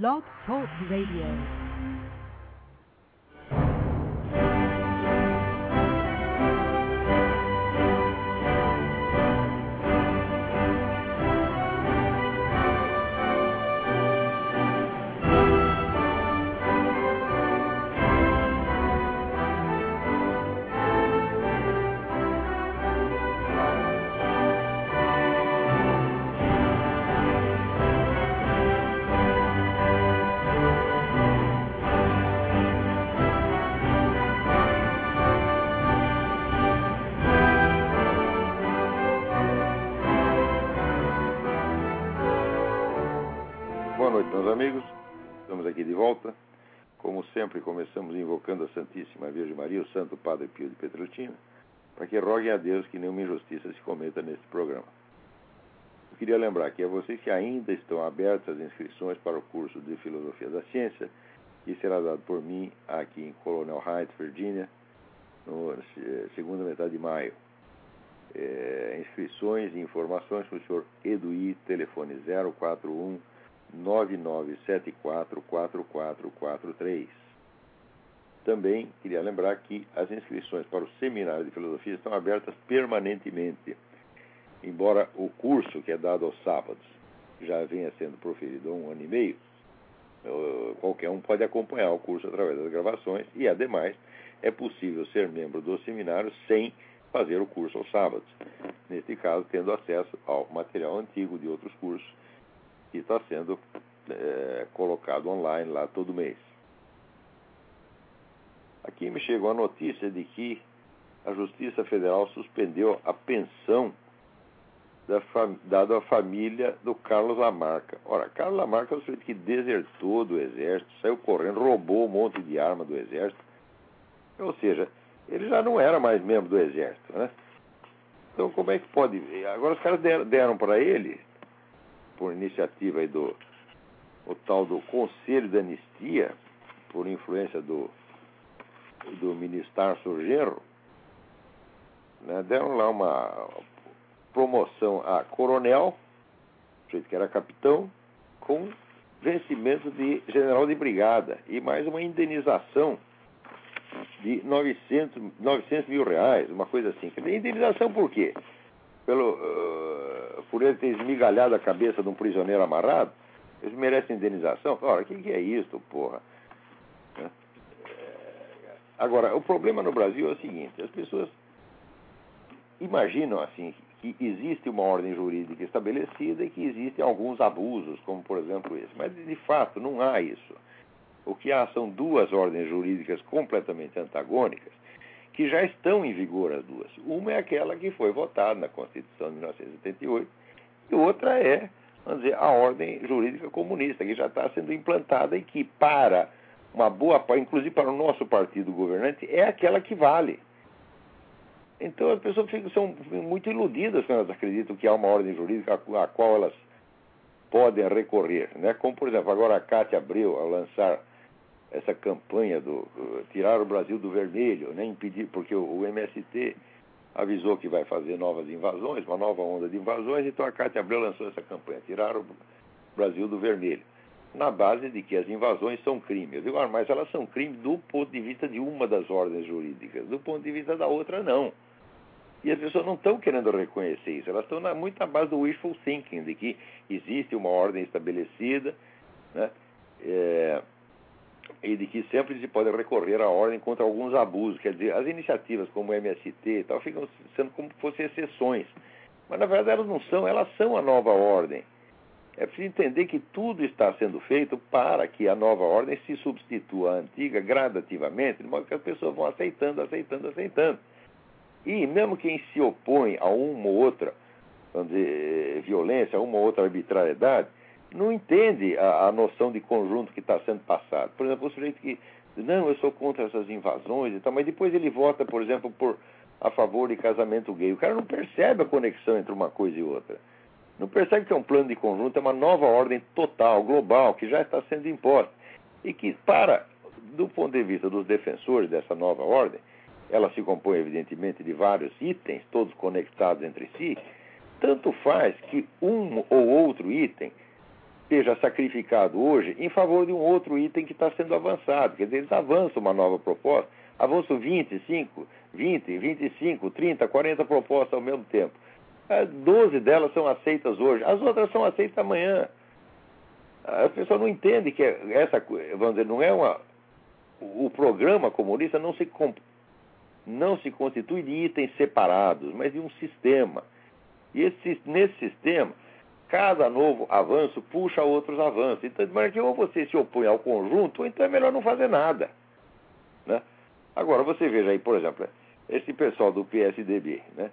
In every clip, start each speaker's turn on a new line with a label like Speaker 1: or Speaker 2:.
Speaker 1: Blog Talk Radio.
Speaker 2: Sempre, começamos invocando a Santíssima Virgem Maria, o Santo Padre Pio de Petrolina, para que roguem a Deus que nenhuma injustiça se cometa neste programa. Eu queria lembrar que a vocês que ainda estão abertas as inscrições para o curso de Filosofia da Ciência, que será dado por mim aqui em Colonel Heights, Virgínia, no eh, segunda metade de maio. É, inscrições e informações para o senhor Eduí, telefone 041 99744443. Também queria lembrar que as inscrições para o seminário de filosofia estão abertas permanentemente. Embora o curso que é dado aos sábados já venha sendo proferido há um ano e meio, qualquer um pode acompanhar o curso através das gravações e, ademais, é possível ser membro do seminário sem fazer o curso aos sábados. Neste caso, tendo acesso ao material antigo de outros cursos que está sendo é, colocado online lá todo mês. Aqui me chegou a notícia de que a Justiça Federal suspendeu a pensão da dada à família do Carlos Lamarca. Ora, Carlos Lamarca é o sujeito que desertou do Exército, saiu correndo, roubou um monte de arma do Exército. Ou seja, ele já não era mais membro do Exército, né? Então, como é que pode. Agora, os caras deram, deram para ele por iniciativa aí do o tal do Conselho de Anistia, por influência do, do ministro Surgenro, né, deram lá uma promoção a coronel, jeito que era capitão, com vencimento de general de brigada e mais uma indenização de 900, 900 mil reais, uma coisa assim. Indenização por quê? Pelo, uh, por ele ter esmigalhado a cabeça de um prisioneiro amarrado, eles merecem indenização? Ora, o que, que é isso, porra? Agora, o problema no Brasil é o seguinte: as pessoas imaginam assim que existe uma ordem jurídica estabelecida e que existem alguns abusos, como por exemplo esse. Mas de fato não há isso. O que há são duas ordens jurídicas completamente antagônicas que já estão em vigor as duas. Uma é aquela que foi votada na Constituição de 1988 e outra é, vamos dizer, a ordem jurídica comunista, que já está sendo implantada e que para uma boa inclusive para o nosso partido governante, é aquela que vale. Então as pessoas ficam, são muito iludidas quando elas acreditam que há uma ordem jurídica a qual elas podem recorrer. Né? Como, por exemplo, agora a Cátia Abreu, ao lançar essa campanha do tirar o Brasil do vermelho, né, impedir, porque o, MST avisou que vai fazer novas invasões, uma nova onda de invasões, então a Cátia Abreu lançou essa campanha, tirar o Brasil do vermelho, na base de que as invasões são crime. Eu digo, ah, mas elas são crime do ponto de vista de uma das ordens jurídicas, do ponto de vista da outra, não. E as pessoas não estão querendo reconhecer isso, elas estão na, muito na base do wishful thinking, de que existe uma ordem estabelecida, né? É, e de que sempre se pode recorrer à ordem contra alguns abusos. Quer dizer, as iniciativas como o MST e tal ficam sendo como se fossem exceções. Mas na verdade elas não são, elas são a nova ordem. É preciso entender que tudo está sendo feito para que a nova ordem se substitua à antiga gradativamente, de modo que as pessoas vão aceitando, aceitando, aceitando. E mesmo quem se opõe a uma ou outra, dizer, violência, a uma ou outra arbitrariedade, não entende a, a noção de conjunto que está sendo passado. Por exemplo, o sujeito que diz, não, eu sou contra essas invasões e tal, mas depois ele vota, por exemplo, por a favor de casamento gay. O cara não percebe a conexão entre uma coisa e outra. Não percebe que é um plano de conjunto, é uma nova ordem total, global, que já está sendo imposta. E que, para, do ponto de vista dos defensores dessa nova ordem, ela se compõe, evidentemente, de vários itens, todos conectados entre si, tanto faz que um ou outro item esteja sacrificado hoje em favor de um outro item que está sendo avançado. Quer dizer, eles avançam uma nova proposta, avançam 25, 20, 25, 30, 40 propostas ao mesmo tempo. 12 delas são aceitas hoje, as outras são aceitas amanhã. A pessoa não entende que essa, vamos dizer, não é uma. O programa comunista não se, não se constitui de itens separados, mas de um sistema. E esse, nesse sistema, cada novo avanço puxa outros avanços. Então, de maneira que ou você se opõe ao conjunto, ou então é melhor não fazer nada. Né? Agora, você veja aí, por exemplo, esse pessoal do PSDB, né?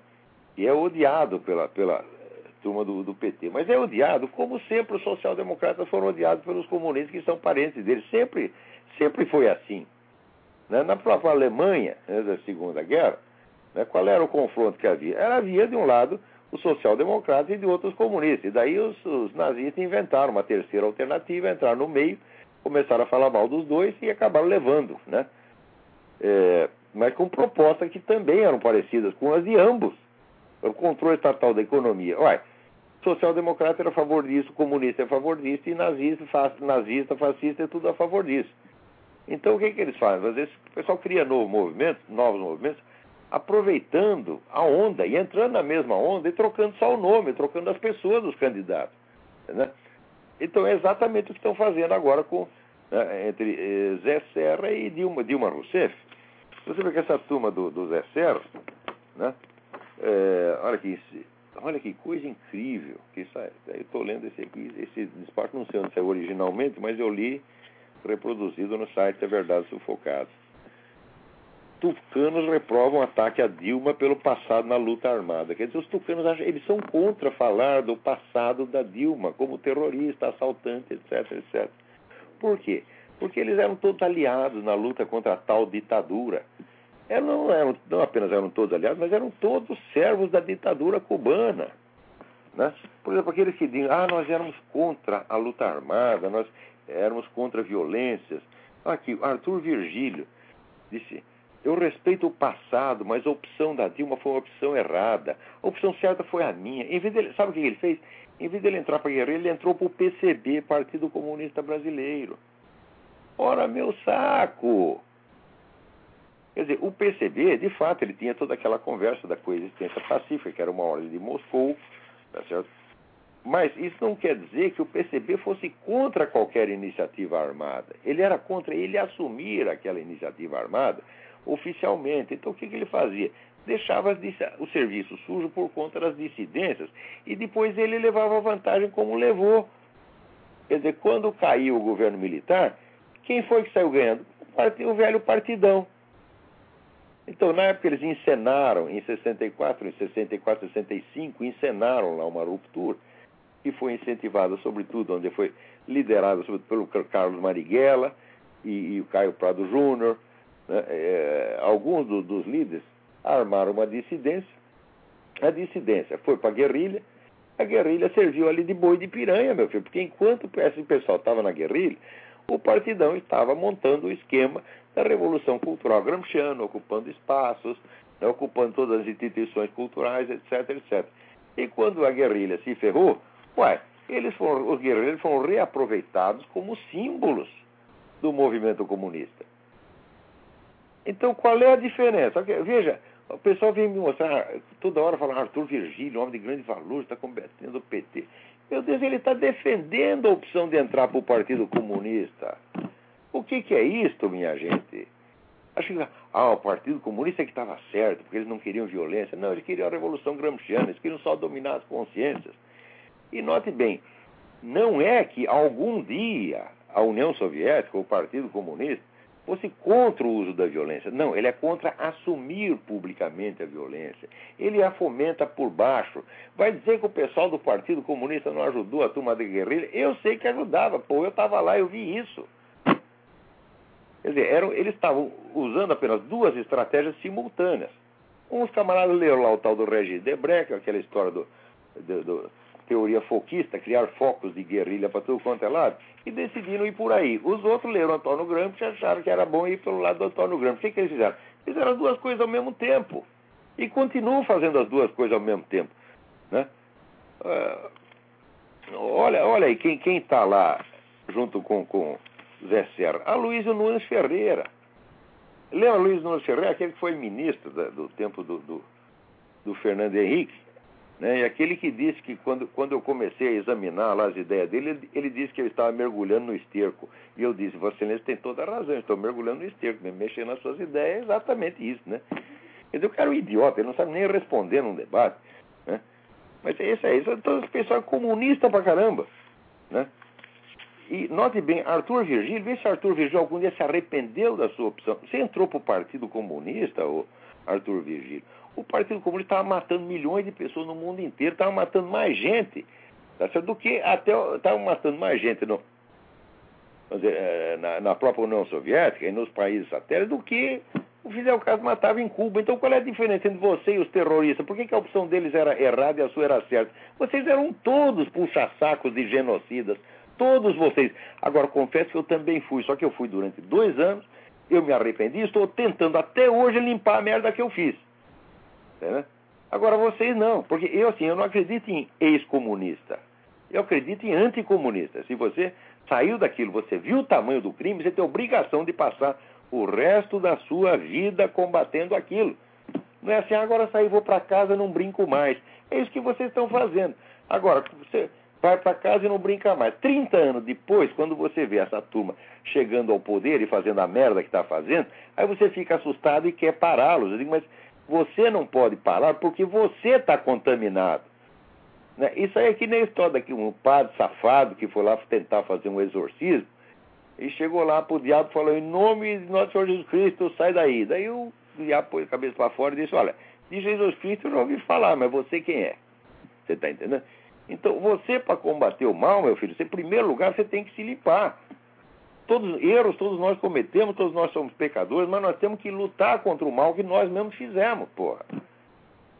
Speaker 2: Que é odiado pela, pela turma do, do, PT. Mas é odiado, como sempre os social-democratas foram odiados pelos comunistas, que são parentes deles. Sempre, sempre foi assim. Né? Na própria Alemanha, né, da Segunda Guerra, né, qual era o confronto que havia? Era havia, de um lado, os social-democratas e de outros comunistas. E daí os, os, nazistas inventaram uma terceira alternativa, entraram no meio, começaram a falar mal dos dois e acabaram levando. Né? É, mas com propostas que também eram parecidas com as de ambos. O controle estatal da economia. Ué, social-democrata era a favor disso, comunista é a favor disso, e nazista, nazista, fascista é tudo a favor disso. Então o que, que eles fazem? Às vezes o pessoal cria novos movimentos, novos movimentos, aproveitando a onda e entrando na mesma onda e trocando só o nome, trocando as pessoas dos candidatos. Né? Então é exatamente o que estão fazendo agora com, né, entre eh, Zé Serra e Dilma, Dilma Rousseff. Você vê que essa turma do, do Zé Serra, né, é, olha, que, olha que coisa incrível. Que isso, eu estou lendo esse aqui, esse despacho, não sei onde saiu originalmente, mas eu li reproduzido no site da Verdade Sufocada. Tucanos reprovam ataque a Dilma pelo passado na luta armada. Quer dizer, os tucanos eles são contra falar do passado da Dilma como terrorista, assaltante, etc, etc. Por quê? Porque eles eram todos aliados na luta contra a tal ditadura. Eles não, eram, não apenas eram todos aliados, mas eram todos servos da ditadura cubana. Né? Por exemplo, aqueles que dizem, ah, nós éramos contra a luta armada, nós éramos contra violências. Aqui, Arthur Virgílio disse, eu respeito o passado, mas a opção da Dilma foi uma opção errada. A opção certa foi a minha. Em vez dele, sabe o que ele fez? Em vez dele entrar para a guerra, ele entrou para o PCB, Partido Comunista Brasileiro. Ora, meu saco! Quer dizer, o PCB, de fato, ele tinha toda aquela conversa da coexistência pacífica, que era uma ordem de Moscou, tá certo? Mas isso não quer dizer que o PCB fosse contra qualquer iniciativa armada. Ele era contra ele assumir aquela iniciativa armada oficialmente. Então o que, que ele fazia? Deixava o serviço sujo por conta das dissidências e depois ele levava vantagem como levou. Quer dizer, quando caiu o governo militar, quem foi que saiu ganhando? O velho partidão. Então, na época, eles encenaram, em 64, em 64, 65, encenaram lá uma ruptura que foi incentivada, sobretudo, onde foi liderada sobretudo pelo Carlos Marighella e, e o Caio Prado Júnior. Né? É, alguns do, dos líderes armaram uma dissidência. A dissidência foi para a guerrilha. A guerrilha serviu ali de boi de piranha, meu filho, porque enquanto esse pessoal estava na guerrilha, o partidão estava montando o esquema da Revolução Cultural gramsciana, ocupando espaços, né, ocupando todas as instituições culturais, etc, etc. E quando a guerrilha se ferrou, Ué, eles foram, os guerreiros foram reaproveitados como símbolos do movimento comunista. Então, qual é a diferença? Veja, o pessoal vem me mostrar, toda hora falando Arthur Virgílio, homem de grande valor, está combatendo o PT. Meu Deus, ele está defendendo a opção de entrar para o Partido Comunista. O que, que é isto, minha gente? Acho que ah, o Partido Comunista é que estava certo, porque eles não queriam violência. Não, eles queriam a Revolução Gramsciana, eles queriam só dominar as consciências. E note bem, não é que algum dia a União Soviética, o Partido Comunista, fosse contra o uso da violência. Não, ele é contra assumir publicamente a violência. Ele a fomenta por baixo. Vai dizer que o pessoal do Partido Comunista não ajudou a turma da guerrilha? Eu sei que ajudava, pô, eu estava lá, eu vi isso. Quer dizer, eram, eles estavam usando apenas duas estratégias simultâneas. Uns camaradas leram lá o tal do Regis Debreck, aquela história do, do, do teoria foquista, criar focos de guerrilha para tudo quanto é lado, e decidiram ir por aí. Os outros leram Antônio Gramsci e acharam que era bom ir pelo lado do Antônio Gramsci. O que, que eles fizeram? Fizeram as duas coisas ao mesmo tempo. E continuam fazendo as duas coisas ao mesmo tempo. Né? Uh, Olha, olha aí, quem está lá junto com, com Zé Serra? A Luísa Nunes Ferreira. Lembra Luiz Nunes Ferreira, aquele que foi ministro da, do tempo do, do, do Fernando Henrique? Né? E aquele que disse que quando, quando eu comecei a examinar lá as ideias dele, ele, ele disse que eu estava mergulhando no esterco. E eu disse, Vossa tem toda a razão, estou mergulhando no esterco, me mexendo nas suas ideias é exatamente isso, né? Quer dizer, o cara é um idiota, ele não sabe nem responder num debate. Né? Mas é isso aí, é todo esse pessoal comunista pra caramba. Né? E note bem, Arthur Virgílio, vê se Arthur Virgílio algum dia se arrependeu da sua opção. Você entrou para o Partido Comunista, Arthur Virgílio. O Partido Comunista estava matando milhões de pessoas no mundo inteiro, estava matando mais gente tá certo? do que até estava matando mais gente no, dizer, eh, na, na, própria União Soviética e nos países satélites do que o Fidel Castro matava em Cuba. Então qual é a diferença entre você e os terroristas? Por que, que a opção deles era errada e a sua era certa? Vocês eram todos puxa-sacos de genocidas. Todos vocês. Agora, confesso que eu também fui, só que eu fui durante dois anos, eu me arrependi, estou tentando até hoje limpar a merda que eu fiz. Entendeu? Agora, vocês não, porque eu, assim, eu não acredito em ex-comunista. Eu acredito em anticomunista. Se você saiu daquilo, você viu o tamanho do crime, você tem obrigação de passar o resto da sua vida combatendo aquilo. Não é assim, agora saí, vou para casa, não brinco mais. É isso que vocês estão fazendo. Agora, você vai para casa e não brinca mais. 30 anos depois, quando você vê essa turma chegando ao poder e fazendo a merda que está fazendo, aí você fica assustado e quer pará-los. Eu digo, mas você não pode parar porque você está contaminado. Né? Isso aí é que nem a história daqui, um padre safado que foi lá tentar fazer um exorcismo e chegou lá pro diabo e falou, em nome de nosso Senhor Jesus Cristo, sai daí. Daí o diabo pôs a cabeça para fora e disse, olha, de Jesus Cristo eu já ouvi falar, mas você quem é? Você está entendendo? Então, você para combater o mal, meu filho, você, em primeiro lugar você tem que se limpar. Todos erros, todos nós cometemos, todos nós somos pecadores, mas nós temos que lutar contra o mal que nós mesmos fizemos, porra.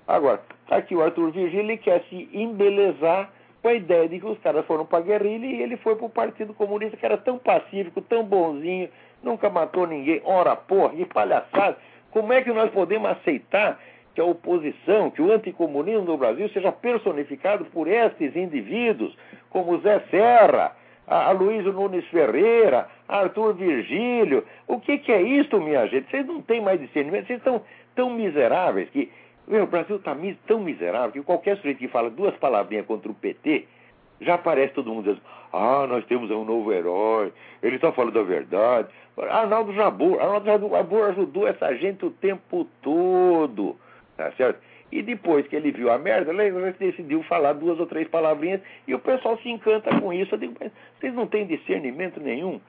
Speaker 2: Agora, aqui o Arthur Virgílio quer se embelezar com a ideia de que os caras foram para a guerrilha e ele foi para o Partido Comunista, que era tão pacífico, tão bonzinho, nunca matou ninguém. Ora, porra, que palhaçada. Como é que nós podemos aceitar que a oposição, que o anticomunismo no Brasil seja personificado por estes indivíduos, como Zé Serra, a, Luísa Nunes Ferreira, Arthur Virgílio. O que, que é isso, minha gente? Vocês não têm mais discernimento, vocês estão tão miseráveis que meu, o Brasil está tão miserável que qualquer sujeito que fala duas palavrinhas contra o PT, já aparece todo mundo dizendo, ah, nós temos um novo herói, ele está falando a verdade. Arnaldo Jabur, Arnaldo Jabur ajudou essa gente o tempo todo, tá certo? E depois que ele viu a merda, ele decidiu falar duas ou três palavrinhas e o pessoal se encanta com isso. Eu digo, mas vocês não têm discernimento nenhum?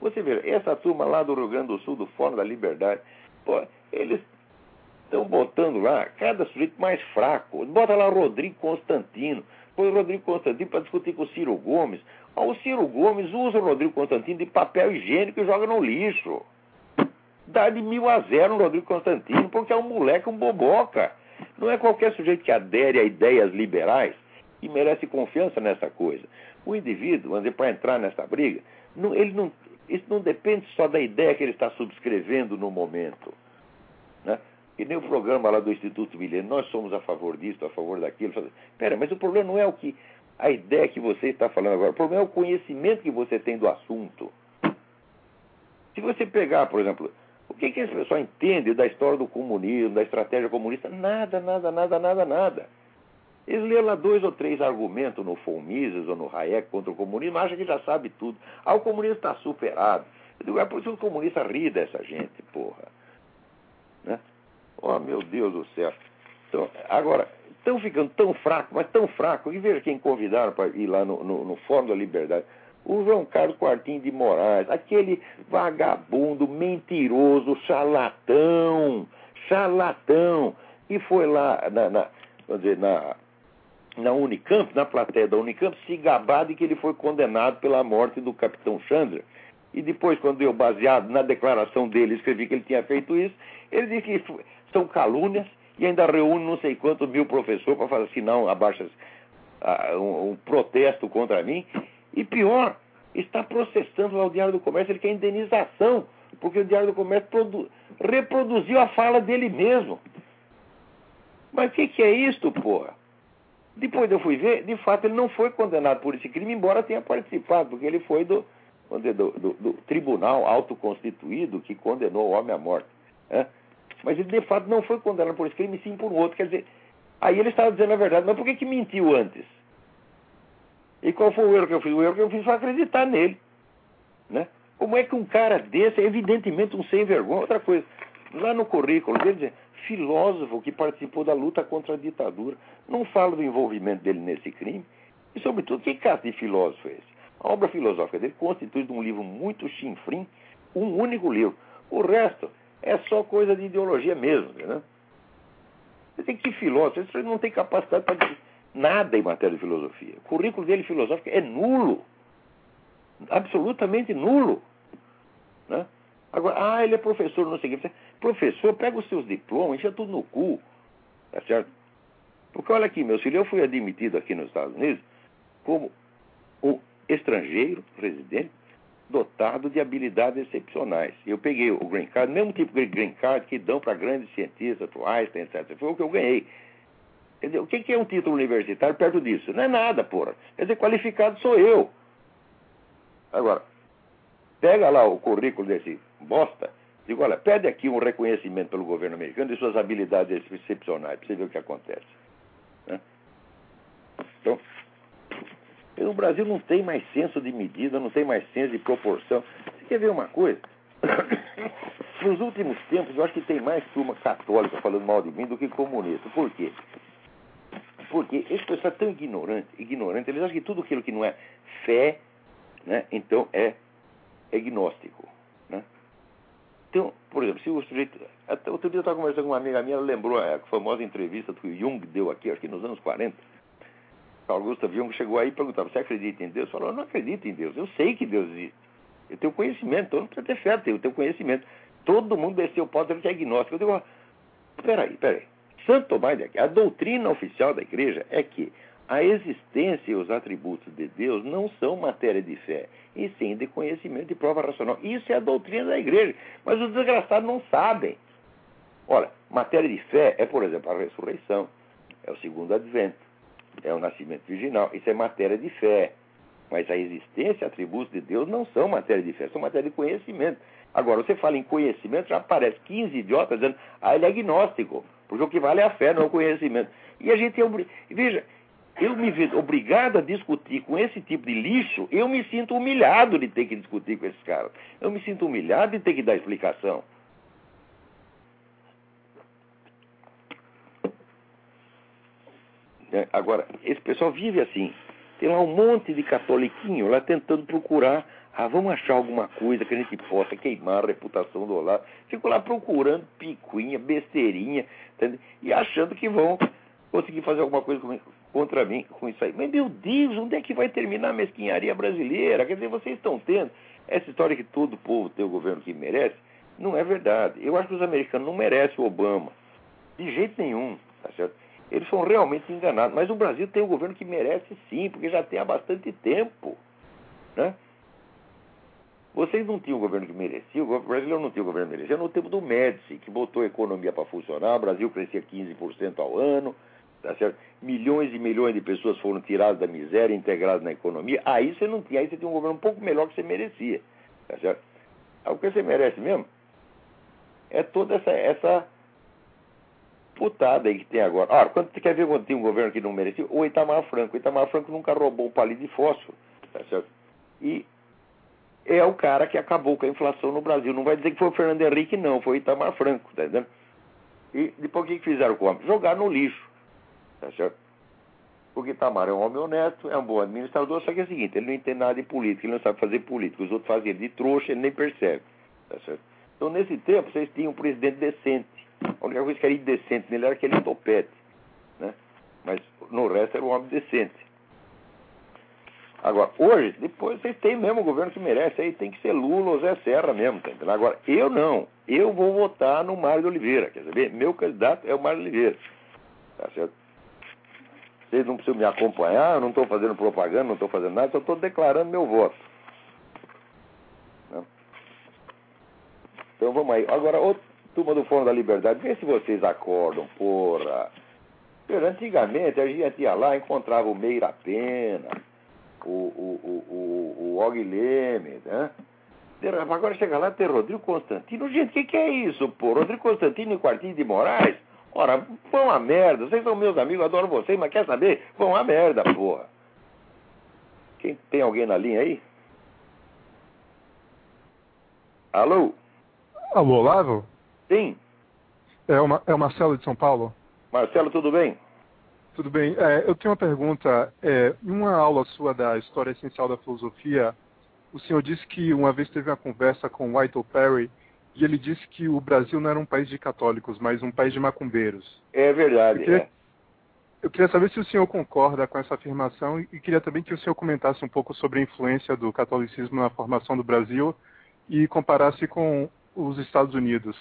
Speaker 2: Você vê, essa turma lá do Rio Grande do Sul, do Fórum da Liberdade, pô, eles Estão botando lá cada sujeito mais fraco. Bota lá Rodrigo Constantino. Põe o Rodrigo Constantino para discutir com o Ciro Gomes. o Ciro Gomes usa o Rodrigo Constantino de papel higiênico e joga no lixo. Dá de mil a zero no Rodrigo Constantino, porque é um moleque, um boboca. Não é qualquer sujeito que adere a ideias liberais e merece confiança nessa coisa. O indivíduo, para entrar nessa briga, não, ele não, isso não depende só da ideia que ele está subscrevendo no momento. Né? E nem o programa lá do Instituto Milênio, nós somos a favor disso, a favor daquilo. Espera, mas o problema não é o que a ideia que você está falando agora, o problema é o conhecimento que você tem do assunto. Se você pegar, por exemplo, o que, que esse pessoal entende da história do comunismo, da estratégia comunista? Nada, nada, nada, nada, nada. Eles lêem lá dois ou três argumentos no von ou no Hayek contra o comunismo, acham que já sabe tudo. Ah, o comunismo está superado. Eu digo, é por isso que o comunista ri dessa gente, porra. Né? Oh, meu Deus do céu. Então, agora, estão ficando tão fracos, mas tão fracos, e veja quem convidaram para ir lá no, no, no Fórum da Liberdade. O João Carlos Quartim de Moraes, aquele vagabundo, mentiroso, charlatão, charlatão, e foi lá na, na, vamos dizer, na, na Unicamp, na plateia da Unicamp, se gabar de que ele foi condenado pela morte do capitão Chandler. E depois, quando eu, baseado na declaração dele, escrevi que ele tinha feito isso, ele disse que são calúnias e ainda reúne não sei quantos mil professores para fazer assinar um, abaixo, um, um protesto contra mim. E pior, está processando lá o Diário do Comércio, ele quer indenização, porque o Diário do Comércio reproduziu a fala dele mesmo. Mas o que, que, é isto, porra? Depois eu fui ver, de fato ele não foi condenado por esse crime, embora tenha participado, porque ele foi do, do, do, do tribunal autoconstituído que condenou o homem à morte. Né? Mas ele de fato não foi condenado por esse crime, sim por um outro. Quer dizer, aí ele estava dizendo a verdade, mas por que, que mentiu antes? E qual foi o erro que eu fiz? O erro que eu fiz foi acreditar nele. Né? Como é que um cara desse é evidentemente um sem vergonha? Outra coisa, lá no currículo dele diz, filósofo que participou da luta contra a ditadura. Não fala do envolvimento dele nesse crime. E, sobretudo, que caso de filósofo é esse? A obra filosófica dele constitui de um livro muito chinfrim, um único livro. O resto é só coisa de ideologia mesmo. Né? Você tem que filósofo, você não tem capacidade para nada em matéria de filosofia. O currículo dele filosófico é nulo. Absolutamente nulo. Né? Agora, ah, ele é professor, não sei o que. Professor, pega os seus diplomas, enche tudo no cu. Tá certo? Porque olha aqui, meu filho, eu fui admitido aqui nos Estados Unidos como um estrangeiro, residente, dotado de habilidades excepcionais. Eu peguei o green card, mesmo tipo de green card que dão para grandes cientistas, Einstein, etc. Foi o que eu ganhei. Quer dizer, o que é um título universitário perto disso? Não é nada, porra. Quer dizer, qualificado sou eu. Agora, pega lá o currículo desse bosta, digo, olha, pede aqui um reconhecimento pelo governo americano de suas habilidades excepcionais, para você ver o que acontece. Né? Então, o Brasil não tem mais senso de medida, não tem mais senso de proporção. Você quer ver uma coisa? Nos últimos tempos, eu acho que tem mais turma católica falando mal de mim do que comunista. Por quê? Porque esse pessoal é tão ignorante, ignorante, eles acham que tudo aquilo que não é fé, né, então é, é gnóstico. Né? Então, por exemplo, se o sujeito. Até outro dia eu estava conversando com uma amiga minha, ela lembrou a famosa entrevista que o Jung deu aqui, acho que nos anos 40. Carl Gustav Jung chegou aí e perguntava: Você acredita em Deus? Falou: Eu não acredito em Deus, eu sei que Deus existe. Eu tenho conhecimento, todo mundo precisa ter fé, eu tenho conhecimento. Todo mundo desceu o pau que é agnóstico. Eu digo: Peraí, peraí. Santo Tomás de Aquino, a doutrina oficial da igreja é que a existência e os atributos de Deus não são matéria de fé, e sim de conhecimento e prova racional. Isso é a doutrina da igreja, mas os desgraçados não sabem. Olha, matéria de fé é, por exemplo, a ressurreição, é o segundo advento, é o nascimento virginal. Isso é matéria de fé. Mas a existência e atributos de Deus não são matéria de fé, são matéria de conhecimento. Agora, você fala em conhecimento, já aparece 15 idiotas dizendo, ah, ele é agnóstico. Porque o que vale é a fé, não é o conhecimento. E a gente é. Veja, eu me vejo obrigado a discutir com esse tipo de lixo, eu me sinto humilhado de ter que discutir com esses caras. Eu me sinto humilhado de ter que dar explicação. É, agora, esse pessoal vive assim. Tem lá um monte de catoliquinho lá tentando procurar ah, vamos achar alguma coisa que a gente possa queimar a reputação do Olavo. Fico lá procurando picuinha, besteirinha, entendeu? e achando que vão conseguir fazer alguma coisa contra mim com isso aí. Mas, meu Deus, onde é que vai terminar a mesquinharia brasileira? Quer dizer, vocês estão tendo essa história que todo povo tem o governo que merece? Não é verdade. Eu acho que os americanos não merecem o Obama. De jeito nenhum, tá certo? Eles são realmente enganados. Mas o Brasil tem um governo que merece sim, porque já tem há bastante tempo. Né? Vocês não tinham o governo que merecia, o brasileiro não tinha o governo que merecia no tempo do Médici, que botou a economia para funcionar, o Brasil crescia 15% ao ano, tá certo? milhões e milhões de pessoas foram tiradas da miséria, integradas na economia. Aí você não tinha, aí você tinha um governo um pouco melhor que você merecia. Tá certo? Aí, o que você merece mesmo é toda essa, essa putada aí que tem agora. Ah, quando você quer ver quando tem um governo que não merecia? O Itamar Franco. O Itamar Franco nunca roubou um palito de fósforo. Tá certo? E é o cara que acabou com a inflação no Brasil. Não vai dizer que foi o Fernando Henrique, não, foi o Itamar Franco, tá entendendo? E depois o que fizeram com o homem? Jogar no lixo, tá certo? Porque Itamar é um homem honesto, é um bom administrador, só que é o seguinte, ele não entende nada de política, ele não sabe fazer política. Os outros fazem de trouxa, ele nem percebe, tá certo? Então, nesse tempo, vocês tinham um presidente decente. A única coisa que era indecente nele era aquele topete, né? Mas no resto era um homem decente. Agora, hoje, depois vocês têm mesmo o governo que merece, aí tem que ser Lula ou Zé Serra mesmo, tá? Agora, eu não. Eu vou votar no Mário de Oliveira, quer saber? Meu candidato é o Mário de Oliveira. Tá certo? Vocês não precisam me acompanhar, eu não estou fazendo propaganda, não estou fazendo nada, só estou declarando meu voto. Né? Então vamos aí. Agora, outra turma do Fórum da Liberdade, vê se vocês acordam, porra. Antigamente a gente ia lá, encontrava o Meira Pena, o, o, o, o, o Og Leme, né? Agora chega lá, tem Rodrigo Constantino. Gente, o que, que é isso, pô? Rodrigo Constantino e Quartinho de Moraes? Ora, vão a merda. Vocês são meus amigos, adoro vocês, mas quer saber? Vão a merda, porra. Quem tem alguém na linha aí? Alô?
Speaker 1: Alô, Lavo?
Speaker 2: Sim.
Speaker 1: É o, é o Marcelo de São Paulo?
Speaker 2: Marcelo, tudo bem?
Speaker 1: Tudo bem. É, eu tenho uma pergunta. É, em uma aula sua da História Essencial da Filosofia, o senhor disse que uma vez teve uma conversa com White Perry e ele disse que o Brasil não era um país de católicos, mas um país de macumbeiros.
Speaker 2: É verdade.
Speaker 1: Eu queria,
Speaker 2: é.
Speaker 1: eu queria saber se o senhor concorda com essa afirmação e queria também que o senhor comentasse um pouco sobre a influência do catolicismo na formação do Brasil e comparasse com os Estados Unidos.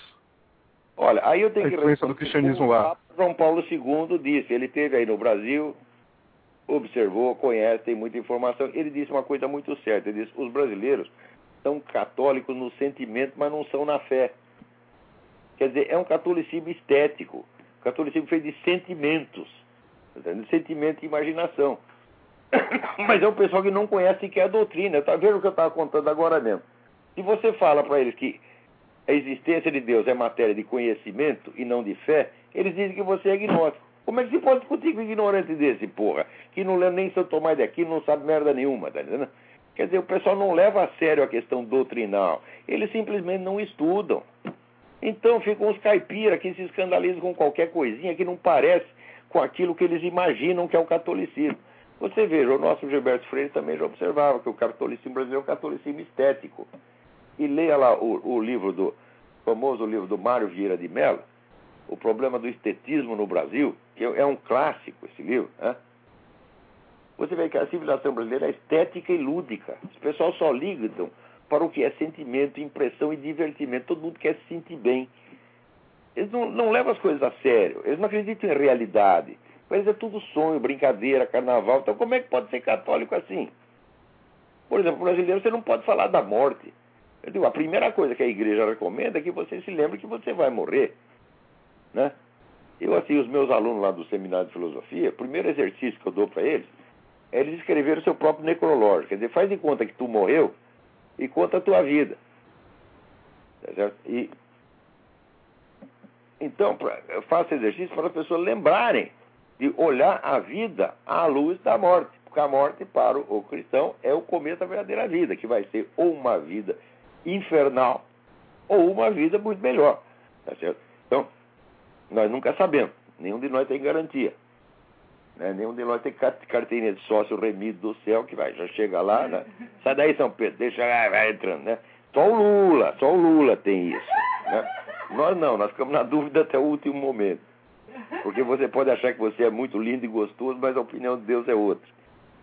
Speaker 2: Olha, aí eu tenho
Speaker 1: a influência do cristianismo lá.
Speaker 2: João Paulo II disse, ele teve aí no Brasil, observou, conhece, tem muita informação. Ele disse uma coisa muito certa. Ele disse: os brasileiros são católicos no sentimento, mas não são na fé. Quer dizer, é um catolicismo estético, catolicismo feito de sentimentos, de sentimento e imaginação. mas é um pessoal que não conhece sequer a doutrina. Está vendo o que eu estava contando agora mesmo? Se você fala para eles que a existência de Deus é matéria de conhecimento e não de fé, eles dizem que você é agnóstico. Como é que se pode discutir com um ignorante desse, porra? Que não lê nem São Tomás de Aquino, não sabe merda nenhuma, tá entendendo? Quer dizer, o pessoal não leva a sério a questão doutrinal. Eles simplesmente não estudam. Então ficam os caipiras que se escandalizam com qualquer coisinha que não parece com aquilo que eles imaginam que é o catolicismo. Você veja, o nosso Gilberto Freire também já observava que o catolicismo brasileiro é um catolicismo estético. E leia lá o, o livro do famoso livro do Mário Vieira de Mello, O Problema do Estetismo no Brasil, que é um clássico esse livro, né? Você vê que a civilização brasileira é estética e lúdica. Os pessoal só ligam para o que é sentimento, impressão e divertimento. Todo mundo quer se sentir bem. Eles não, não levam as coisas a sério. Eles não acreditam em realidade. Mas é tudo sonho, brincadeira, carnaval. Então, como é que pode ser católico assim? Por exemplo, brasileiro, você não pode falar da morte. Eu digo, a primeira coisa que a igreja recomenda é que você se lembre que você vai morrer. Né? Eu, assim, os meus alunos lá do seminário de filosofia, o primeiro exercício que eu dou para eles é eles escreverem o seu próprio necrológico. Quer dizer, faz de conta que tu morreu e conta a tua vida. Tá certo? E, então, pra, eu faço exercício para as pessoas lembrarem de olhar a vida à luz da morte. Porque a morte, para o cristão, é o começo da verdadeira vida, que vai ser ou uma vida infernal ou uma vida muito melhor. Tá certo? Então, nós nunca sabemos. Nenhum de nós tem garantia. Né? Nenhum de nós tem carteirinha de sócio remido do céu que vai, já chega lá, né? Sai daí, São Pedro, deixa lá, vai entrando, né? Só o Lula, só o Lula tem isso. Né? Nós não, nós ficamos na dúvida até o último momento. Porque você pode achar que você é muito lindo e gostoso, mas a opinião de Deus é outra.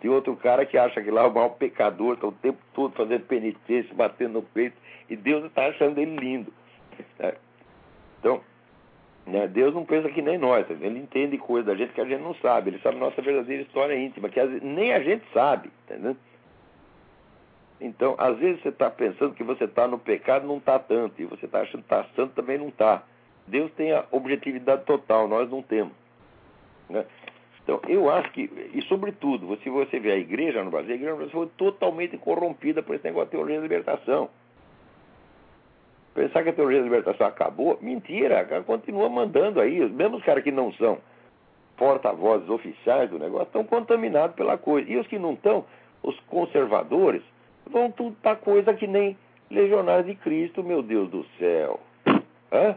Speaker 2: Tem outro cara que acha que lá é o maior pecador, está o tempo todo fazendo penitência, batendo no peito, e Deus está achando ele lindo. Né? Então, né? Deus não pensa que nem nós, ele entende coisas da gente que a gente não sabe, ele sabe nossa verdadeira história íntima, que nem a gente sabe, entendeu? Então, às vezes você está pensando que você está no pecado, não está tanto, e você está achando que está santo, também não está. Deus tem a objetividade total, nós não temos. Né? Então, eu acho que, e sobretudo, se você vê a igreja no Brasil, a igreja no Brasil foi totalmente corrompida por esse negócio de teologia da libertação. Pensar que a teologia da libertação acabou, mentira, continua mandando aí. Os mesmos caras que não são porta-vozes oficiais do negócio estão contaminados pela coisa. E os que não estão, os conservadores, vão tudo coisa que nem legionário de Cristo, meu Deus do céu. Hã?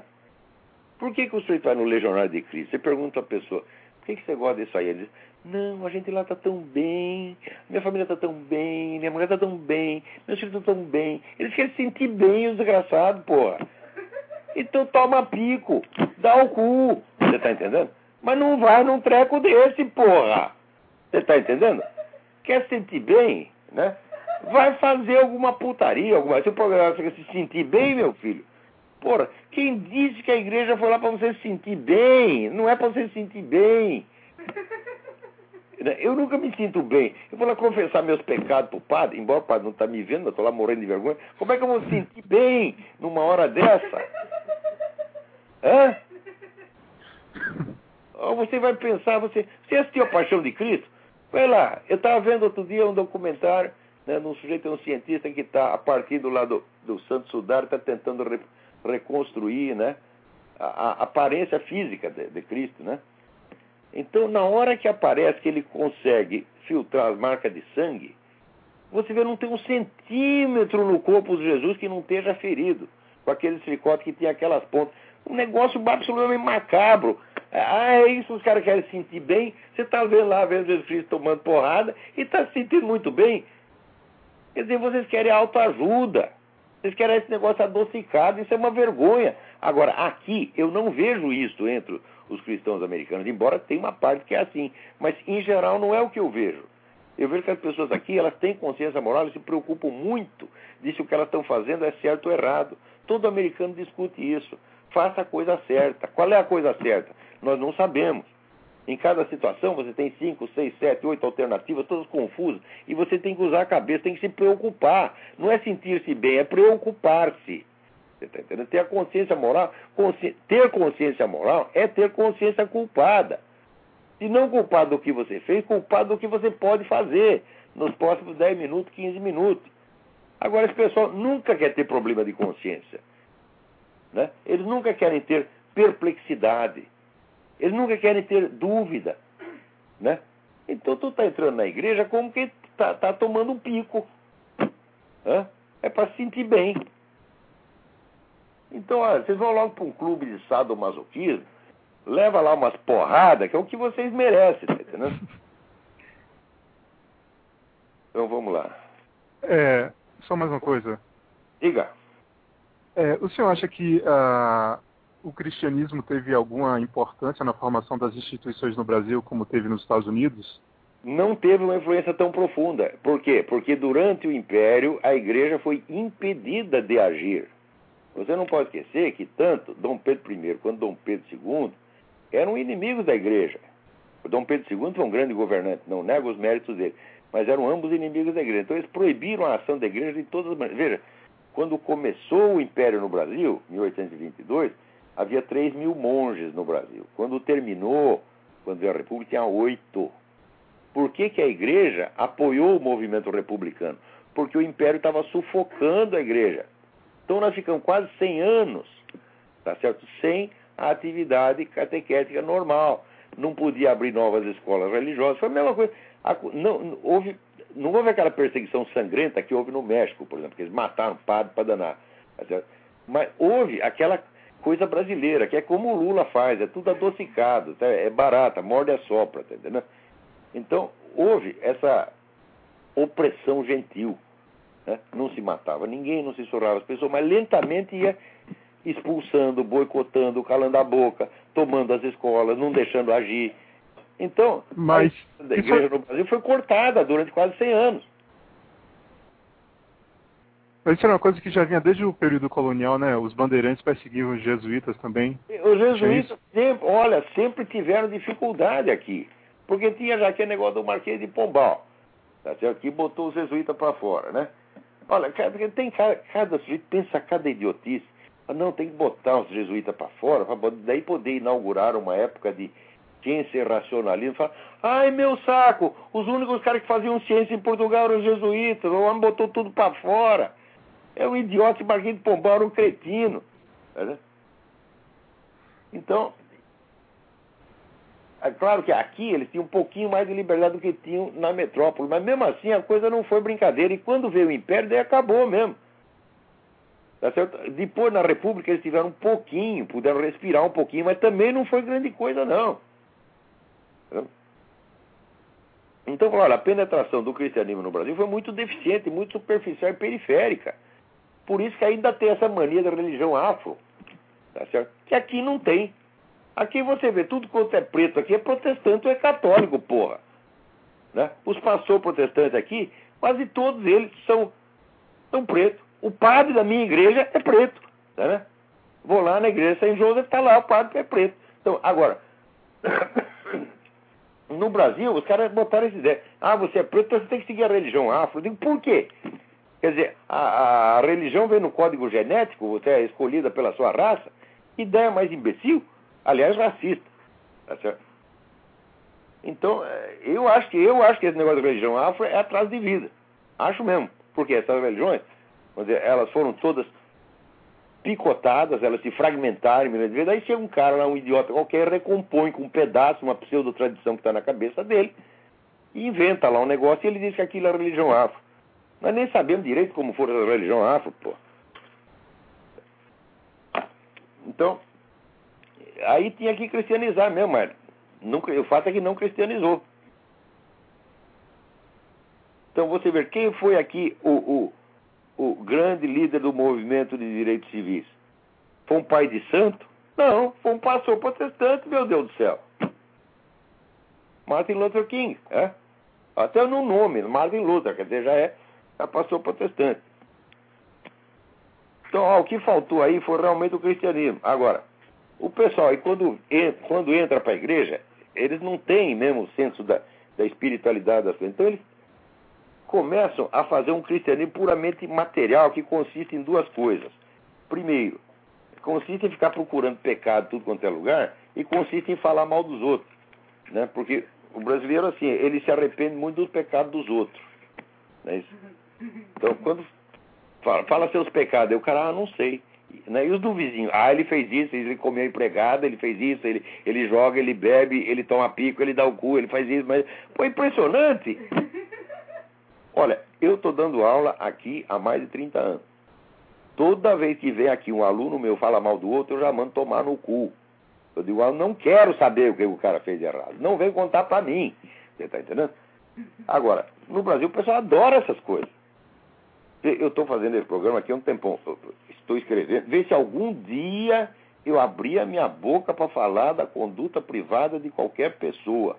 Speaker 2: Por que, que o sujeito vai no legionário de Cristo? Você pergunta a pessoa, por que, que você gosta disso aí? Ele diz, não, a gente lá tá tão bem, minha família tá tão bem, minha mulher tá tão bem, meus filhos estão tão bem. Eles querem se sentir bem, os desgraçados, porra. Então toma pico, dá o cu. Você tá entendendo? Mas não vai num treco desse, porra. Você tá entendendo? Quer se sentir bem, né? Vai fazer alguma putaria, alguma. Se o programa se sentir bem, meu filho. Porra, quem disse que a igreja foi lá para você se sentir bem? Não é para você se sentir bem. Eu nunca me sinto bem. Eu vou lá confessar meus pecados pro padre, embora o padre não está me vendo, eu estou lá morrendo de vergonha. Como é que eu vou me sentir bem numa hora dessa? Hã? você vai pensar, você, você assistiu a Paixão de Cristo? Vai lá, eu estava vendo outro dia um documentário né, num sujeito, um cientista que está, a partir do lado do Santo Sudário, está tentando reconstruir né, a, a, aparência física de, de Cristo. Né? Então, na hora que aparece que ele consegue filtrar as marcas de sangue, você vê não tem um centímetro no corpo de Jesus que não esteja ferido, com aquele chicote que tem aquelas pontas. Um negócio absolutamente macabro. Ah, é isso os caras querem se sentir bem. Você está vendo lá, vendo Jesus Cristo tomando porrada e está se sentindo muito bem. Quer dizer, vocês querem autoajuda. Vocês querem esse negócio adocicado, isso é uma vergonha. Agora, aqui eu não vejo isso entre os cristãos americanos, embora tenha uma parte que é assim. Mas, em geral, não é o que eu vejo. Eu vejo que as pessoas aqui, elas têm consciência moral e se preocupam muito de se o que elas estão fazendo é certo ou errado. Todo americano discute isso. Faça a coisa certa. Qual é a coisa certa? Nós não sabemos. Em cada situação você tem cinco, seis, sete, oito alternativas, todas confusas, e você tem que usar a cabeça, tem que se preocupar. Não é sentir-se bem, é preocupar-se. Você está entendendo? Ter a consciência moral, consci... ter consciência moral é ter consciência culpada. Se não culpado do que você fez, culpado do que você pode fazer nos próximos 10 minutos, 15 minutos. Agora, esse pessoal nunca quer ter problema de consciência. Né? Eles nunca querem ter perplexidade. Eles nunca querem ter dúvida. Né? Então, tu está entrando na igreja como que está tá tomando um pico. Né? É para se sentir bem. Então, olha, vocês vão logo para um clube de sadomasoquismo leva lá umas porradas, que é o que vocês merecem, tá entendendo? Então vamos lá.
Speaker 1: É, só mais uma coisa.
Speaker 2: Diga.
Speaker 1: É, o senhor acha que uh, o cristianismo teve alguma importância na formação das instituições no Brasil como teve nos Estados Unidos?
Speaker 2: Não teve uma influência tão profunda. Por quê? Porque durante o Império a igreja foi impedida de agir. Você não pode esquecer que tanto Dom Pedro I quanto Dom Pedro II eram inimigos da igreja. O Dom Pedro II foi um grande governante, não nego os méritos dele, mas eram ambos inimigos da igreja. Então eles proibiram a ação da igreja de todas as maneiras. Veja, quando começou o Império no Brasil, 1822, havia 3 mil monges no Brasil. Quando terminou, quando veio a República, tinha oito. Por que, que a igreja apoiou o movimento republicano? Porque o Império estava sufocando a igreja. Então nós ficamos quase 100 anos, tá certo? Sem a atividade catequética normal. Não podia abrir novas escolas religiosas. Foi a mesma coisa. Não houve, não houve aquela perseguição sangrenta que houve no México, por exemplo, que eles mataram padre para danar. Tá Mas houve aquela coisa brasileira, que é como o Lula faz, é tudo adocicado, tá? é barata, morde a sopra, tá entendendo? Então, houve essa opressão gentil. Né? Não se matava ninguém, não se surrava as pessoas, mas lentamente ia expulsando, boicotando, calando a boca, tomando as escolas, não deixando agir. Então,
Speaker 1: Mas,
Speaker 2: a igreja no Brasil foi cortada durante quase 100 anos.
Speaker 1: Mas isso era uma coisa que já vinha desde o período colonial, né? Os bandeirantes perseguiam os jesuítas também.
Speaker 2: Os jesuítas, sempre, olha, sempre tiveram dificuldade aqui. Porque tinha já aquele negócio do Marquês de Pombal, tá certo? que botou os jesuítas para fora, né? Olha, tem cada, cada sujeito pensa cada idiotice. Não, tem que botar os jesuítas para fora, para daí poder inaugurar uma época de ciência e racionalismo. Fala, ai meu saco, os únicos caras que faziam ciência em Portugal eram os jesuítas, o homem botou tudo para fora. É um idiota, Marquinhos de Pombal era um cretino. Tá então, é claro que aqui eles tinham um pouquinho mais de liberdade do que tinham na metrópole, mas mesmo assim a coisa não foi brincadeira. E quando veio o Império, daí acabou mesmo. Tá? Depois, na República, eles tiveram um pouquinho, puderam respirar um pouquinho, mas também não foi grande coisa, não. Então, olha, a penetração do cristianismo no Brasil foi muito deficiente, muito superficial e periférica. Por isso que ainda tem essa mania da religião afro, tá certo? Que aqui não tem. Aqui você vê tudo quanto é preto aqui é protestante ou é católico, porra. Né? Os pastores protestantes aqui, quase todos eles são, são pretos. O padre da minha igreja é preto. Tá, né? Vou lá na igreja São José, está lá o padre é preto. Então, agora, no Brasil, os caras botaram essa ideia. Ah, você é preto, então você tem que seguir a religião afro. Eu digo, por quê? Quer dizer, a, a religião vem no código genético, você é escolhida pela sua raça. Ideia mais imbecil, aliás, racista. Tá Então, é, eu acho que eu acho que esse negócio de religião afro é atraso de vida. Acho mesmo. Porque essas religiões, dizer, elas foram todas picotadas, elas se fragmentaram, aí chega um cara lá, um idiota qualquer, recompõe com um pedaço, uma pseudo-tradição que está na cabeça dele, e inventa lá um negócio e ele diz que aquilo é religião afro. Nós nem sabemos direito como foi a religião afro, pô. Então, aí tinha que cristianizar mesmo, mas nunca, o fato é que não cristianizou. Então você vê quem foi aqui o, o, o grande líder do movimento de direitos civis? Foi um pai de santo? Não, foi um pastor protestante, meu Deus do céu. Martin Luther King, é? Até no nome, Martin Luther, quer dizer, já é, já pastor protestante. Então, ó, o que faltou aí foi realmente o cristianismo. Agora, o pessoal, e quando, quando entra para a igreja, eles não têm mesmo o senso da, da espiritualidade das coisas. Então, eles começam a fazer um cristianismo puramente material que consiste em duas coisas. Primeiro, consiste em ficar procurando pecado tudo quanto é lugar e consiste em falar mal dos outros. Né? Porque o brasileiro, assim, ele se arrepende muito do pecado dos outros. Né? Então, quando fala, fala seus pecados, o cara, ah, não sei. Né? E os do vizinho? Ah, ele fez isso, ele comeu empregada, ele fez isso, ele, ele joga, ele bebe, ele toma pico, ele dá o cu, ele faz isso, mas. Pô, impressionante! Olha, eu estou dando aula aqui há mais de 30 anos. Toda vez que vem aqui um aluno meu fala mal do outro, eu já mando tomar no cu. Eu digo, eu não quero saber o que o cara fez de errado. Não vem contar para mim. Você está entendendo? Agora, no Brasil o pessoal adora essas coisas. Eu estou fazendo esse programa aqui há um tempão. Estou escrevendo. Vê se algum dia eu abrir a minha boca para falar da conduta privada de qualquer pessoa.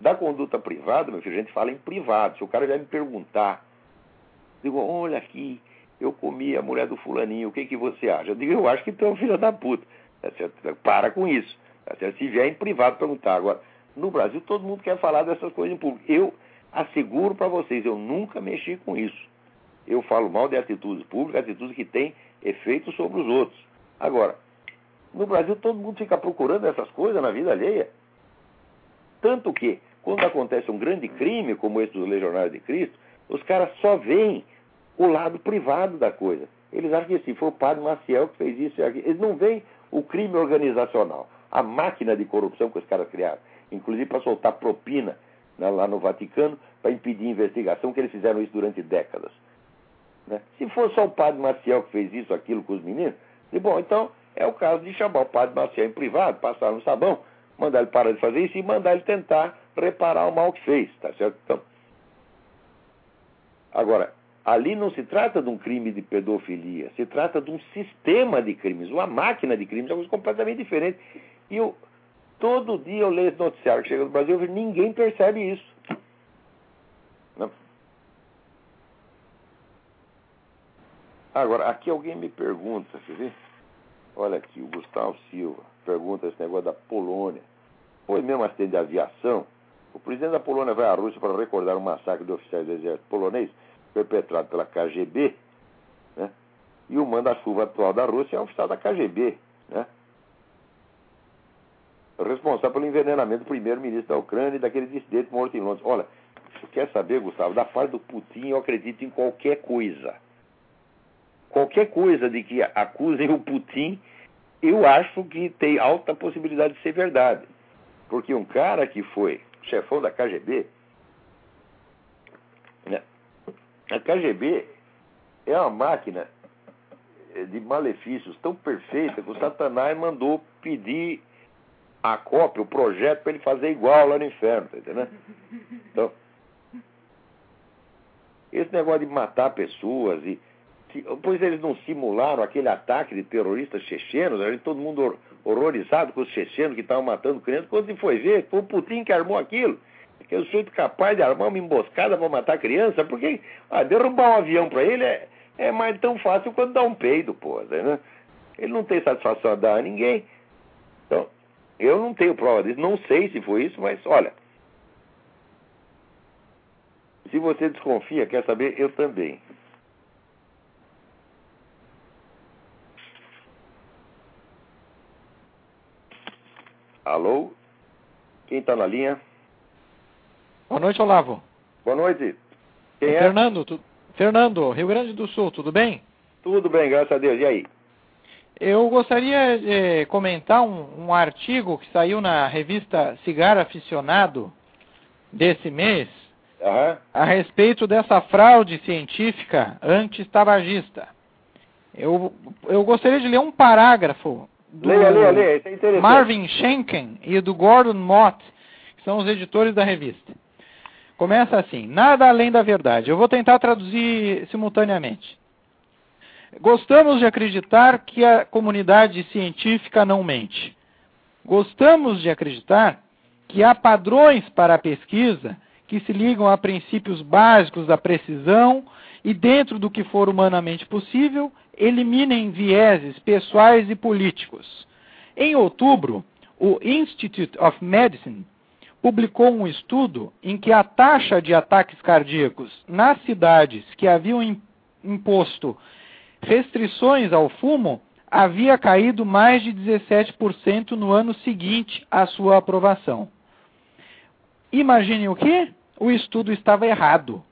Speaker 2: Da conduta privada, meu filho, a gente fala em privado. Se o cara vier me perguntar, digo, olha aqui, eu comi a mulher do fulaninho, o que, que você acha? Eu digo, eu acho que tu é um filho da puta. Tá Para com isso. Tá Se vier em privado perguntar. Agora, no Brasil, todo mundo quer falar dessas coisas em público. Eu asseguro para vocês, eu nunca mexi com isso. Eu falo mal de atitudes públicas, atitudes que têm efeito sobre os outros. Agora, no Brasil, todo mundo fica procurando essas coisas na vida alheia. Tanto que, quando acontece um grande crime, como esse dos Legionários de Cristo, os caras só veem o lado privado da coisa. Eles acham que assim, foi o padre Maciel que fez isso e aquilo. Eles não veem o crime organizacional, a máquina de corrupção que os caras criaram, inclusive para soltar propina né, lá no Vaticano, para impedir investigação, que eles fizeram isso durante décadas. Né? Se for só o padre Maciel que fez isso, aquilo com os meninos, e bom, então é o caso de chamar o padre Maciel em privado, passar no sabão, mandar ele parar de fazer isso e mandar ele tentar reparar o mal que fez, tá certo? Então, agora, ali não se trata de um crime de pedofilia, se trata de um sistema de crimes, uma máquina de crimes, é uma coisa completamente diferente. E eu, todo dia eu leio esse noticiário que chega do Brasil e ninguém percebe isso. Não. Agora, aqui alguém me pergunta, você vê? Olha aqui, o Gustavo Silva pergunta esse negócio da Polônia. Foi mesmo acidente de aviação? O presidente da Polônia vai à Rússia para recordar um massacre de oficiais do exército polonês perpetrado pela KGB, né? E o manda-chuva atual da Rússia é um oficial da KGB, né? Responsável pelo envenenamento do primeiro-ministro da Ucrânia e daquele dissidente morto em Londres. Olha, você quer saber, Gustavo, da parte do Putin eu acredito em qualquer coisa. Qualquer coisa de que acusem o Putin eu acho que tem alta possibilidade de ser verdade. Porque um cara que foi chefão da KGB, né? a KGB é uma máquina de malefícios tão perfeita que o Satanás mandou pedir a cópia, o projeto, para ele fazer igual lá no inferno, tá entendendo? Então, esse negócio de matar pessoas e pois eles não simularam aquele ataque de terroristas chechenos, a gente, todo mundo horrorizado com os chechenos que estavam matando crianças, quando se foi ver, foi o Putin que armou aquilo. Que é o sujeito capaz de armar uma emboscada para matar criança, porque ah, derrubar um avião para ele é, é mais tão fácil quanto dar um peido, pô, né? Ele não tem satisfação a dar a ninguém. Então, eu não tenho prova disso, não sei se foi isso, mas olha. Se você desconfia, quer saber, eu também. Alô? Quem está na linha?
Speaker 3: Boa noite, Olavo.
Speaker 2: Boa noite.
Speaker 3: Quem é? Fernando, tu... Fernando, Rio Grande do Sul, tudo bem?
Speaker 2: Tudo bem, graças a Deus. E aí?
Speaker 3: Eu gostaria de comentar um, um artigo que saiu na revista Cigar Aficionado desse mês
Speaker 2: uhum.
Speaker 3: a respeito dessa fraude científica anti-tabagista. Eu, eu gostaria de ler um parágrafo do
Speaker 2: leia, leia, leia. É.
Speaker 3: Marvin Schenken e do Gordon Mott, que são os editores da revista. Começa assim: Nada além da verdade. Eu vou tentar traduzir simultaneamente. Gostamos de acreditar que a comunidade científica não mente. Gostamos de acreditar que há padrões para a pesquisa que se ligam a princípios básicos da precisão e, dentro do que for humanamente possível, eliminem vieses pessoais e políticos. Em outubro, o Institute of Medicine publicou um estudo em que a taxa de ataques cardíacos nas cidades que haviam imposto restrições ao fumo havia caído mais de 17% no ano seguinte à sua aprovação. Imaginem o que? O estudo estava errado.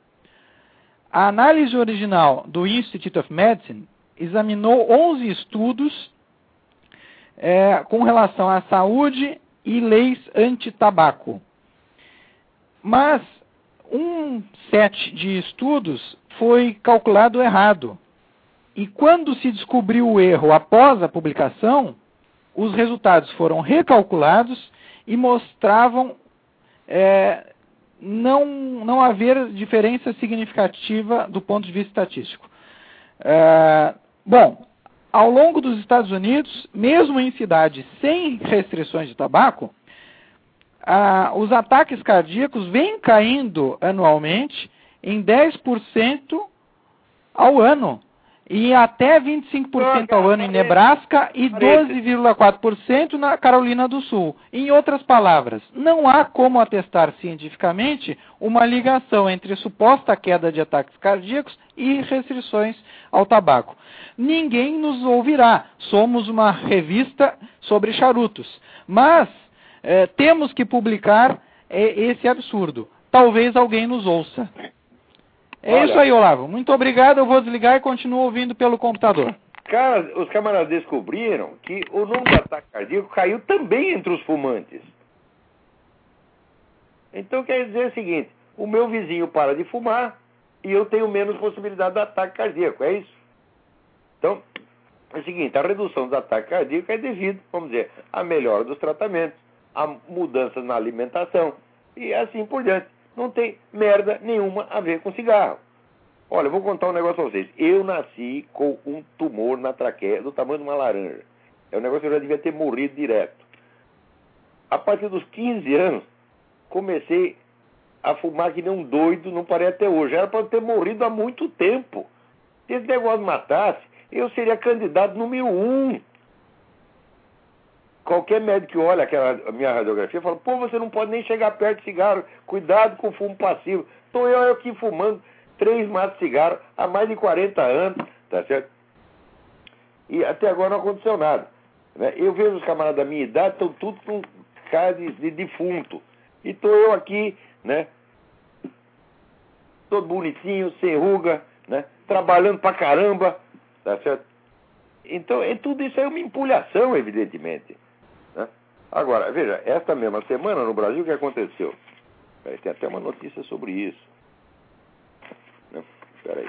Speaker 3: A análise original do Institute of Medicine examinou 11 estudos é, com relação à saúde e leis anti-tabaco. Mas um set de estudos foi calculado errado. E quando se descobriu o erro após a publicação, os resultados foram recalculados e mostravam é, não, não haver diferença significativa do ponto de vista estatístico. É, bom, ao longo dos Estados Unidos, mesmo em cidades sem restrições de tabaco, ah, os ataques cardíacos vêm caindo anualmente em 10% ao ano e até 25% ao ano em Nebraska e 12,4% na Carolina do Sul. Em outras palavras, não há como atestar cientificamente uma ligação entre suposta queda de ataques cardíacos e restrições ao tabaco. Ninguém nos ouvirá. Somos uma revista sobre charutos. Mas eh, temos que publicar eh, esse absurdo. Talvez alguém nos ouça. É Olha, isso aí, Olavo. Muito obrigado. Eu vou desligar e continuo ouvindo pelo computador.
Speaker 2: Cara, os camaradas descobriram que o número de ataque cardíaco caiu também entre os fumantes. Então quer dizer o seguinte: o meu vizinho para de fumar e eu tenho menos possibilidade de ataque cardíaco. É isso? Então, é o seguinte: a redução dos ataques cardíacos é devido, vamos dizer, à melhora dos tratamentos, a mudanças na alimentação e assim por diante não tem merda nenhuma a ver com cigarro. Olha, vou contar um negócio pra vocês. Eu nasci com um tumor na traqueia do tamanho de uma laranja. É um negócio que eu já devia ter morrido direto. A partir dos 15 anos, comecei a fumar que nem um doido, não parei até hoje. Era para ter morrido há muito tempo. Se esse negócio matasse, eu seria candidato número um qualquer médico que olha aquela minha radiografia fala, pô, você não pode nem chegar perto de cigarro, cuidado com o fumo passivo. Estou eu aqui fumando três maços de cigarro há mais de 40 anos, tá certo? E até agora não aconteceu nada. Né? Eu vejo os camaradas da minha idade, estão tudo com cara de, de defunto. E estou eu aqui, né? Todo bonitinho, sem ruga, né? Trabalhando pra caramba, tá certo? Então, é, tudo isso é uma empulhação, evidentemente. Agora, veja, esta mesma semana no Brasil, o que aconteceu? Tem até uma notícia sobre isso. Espera aí.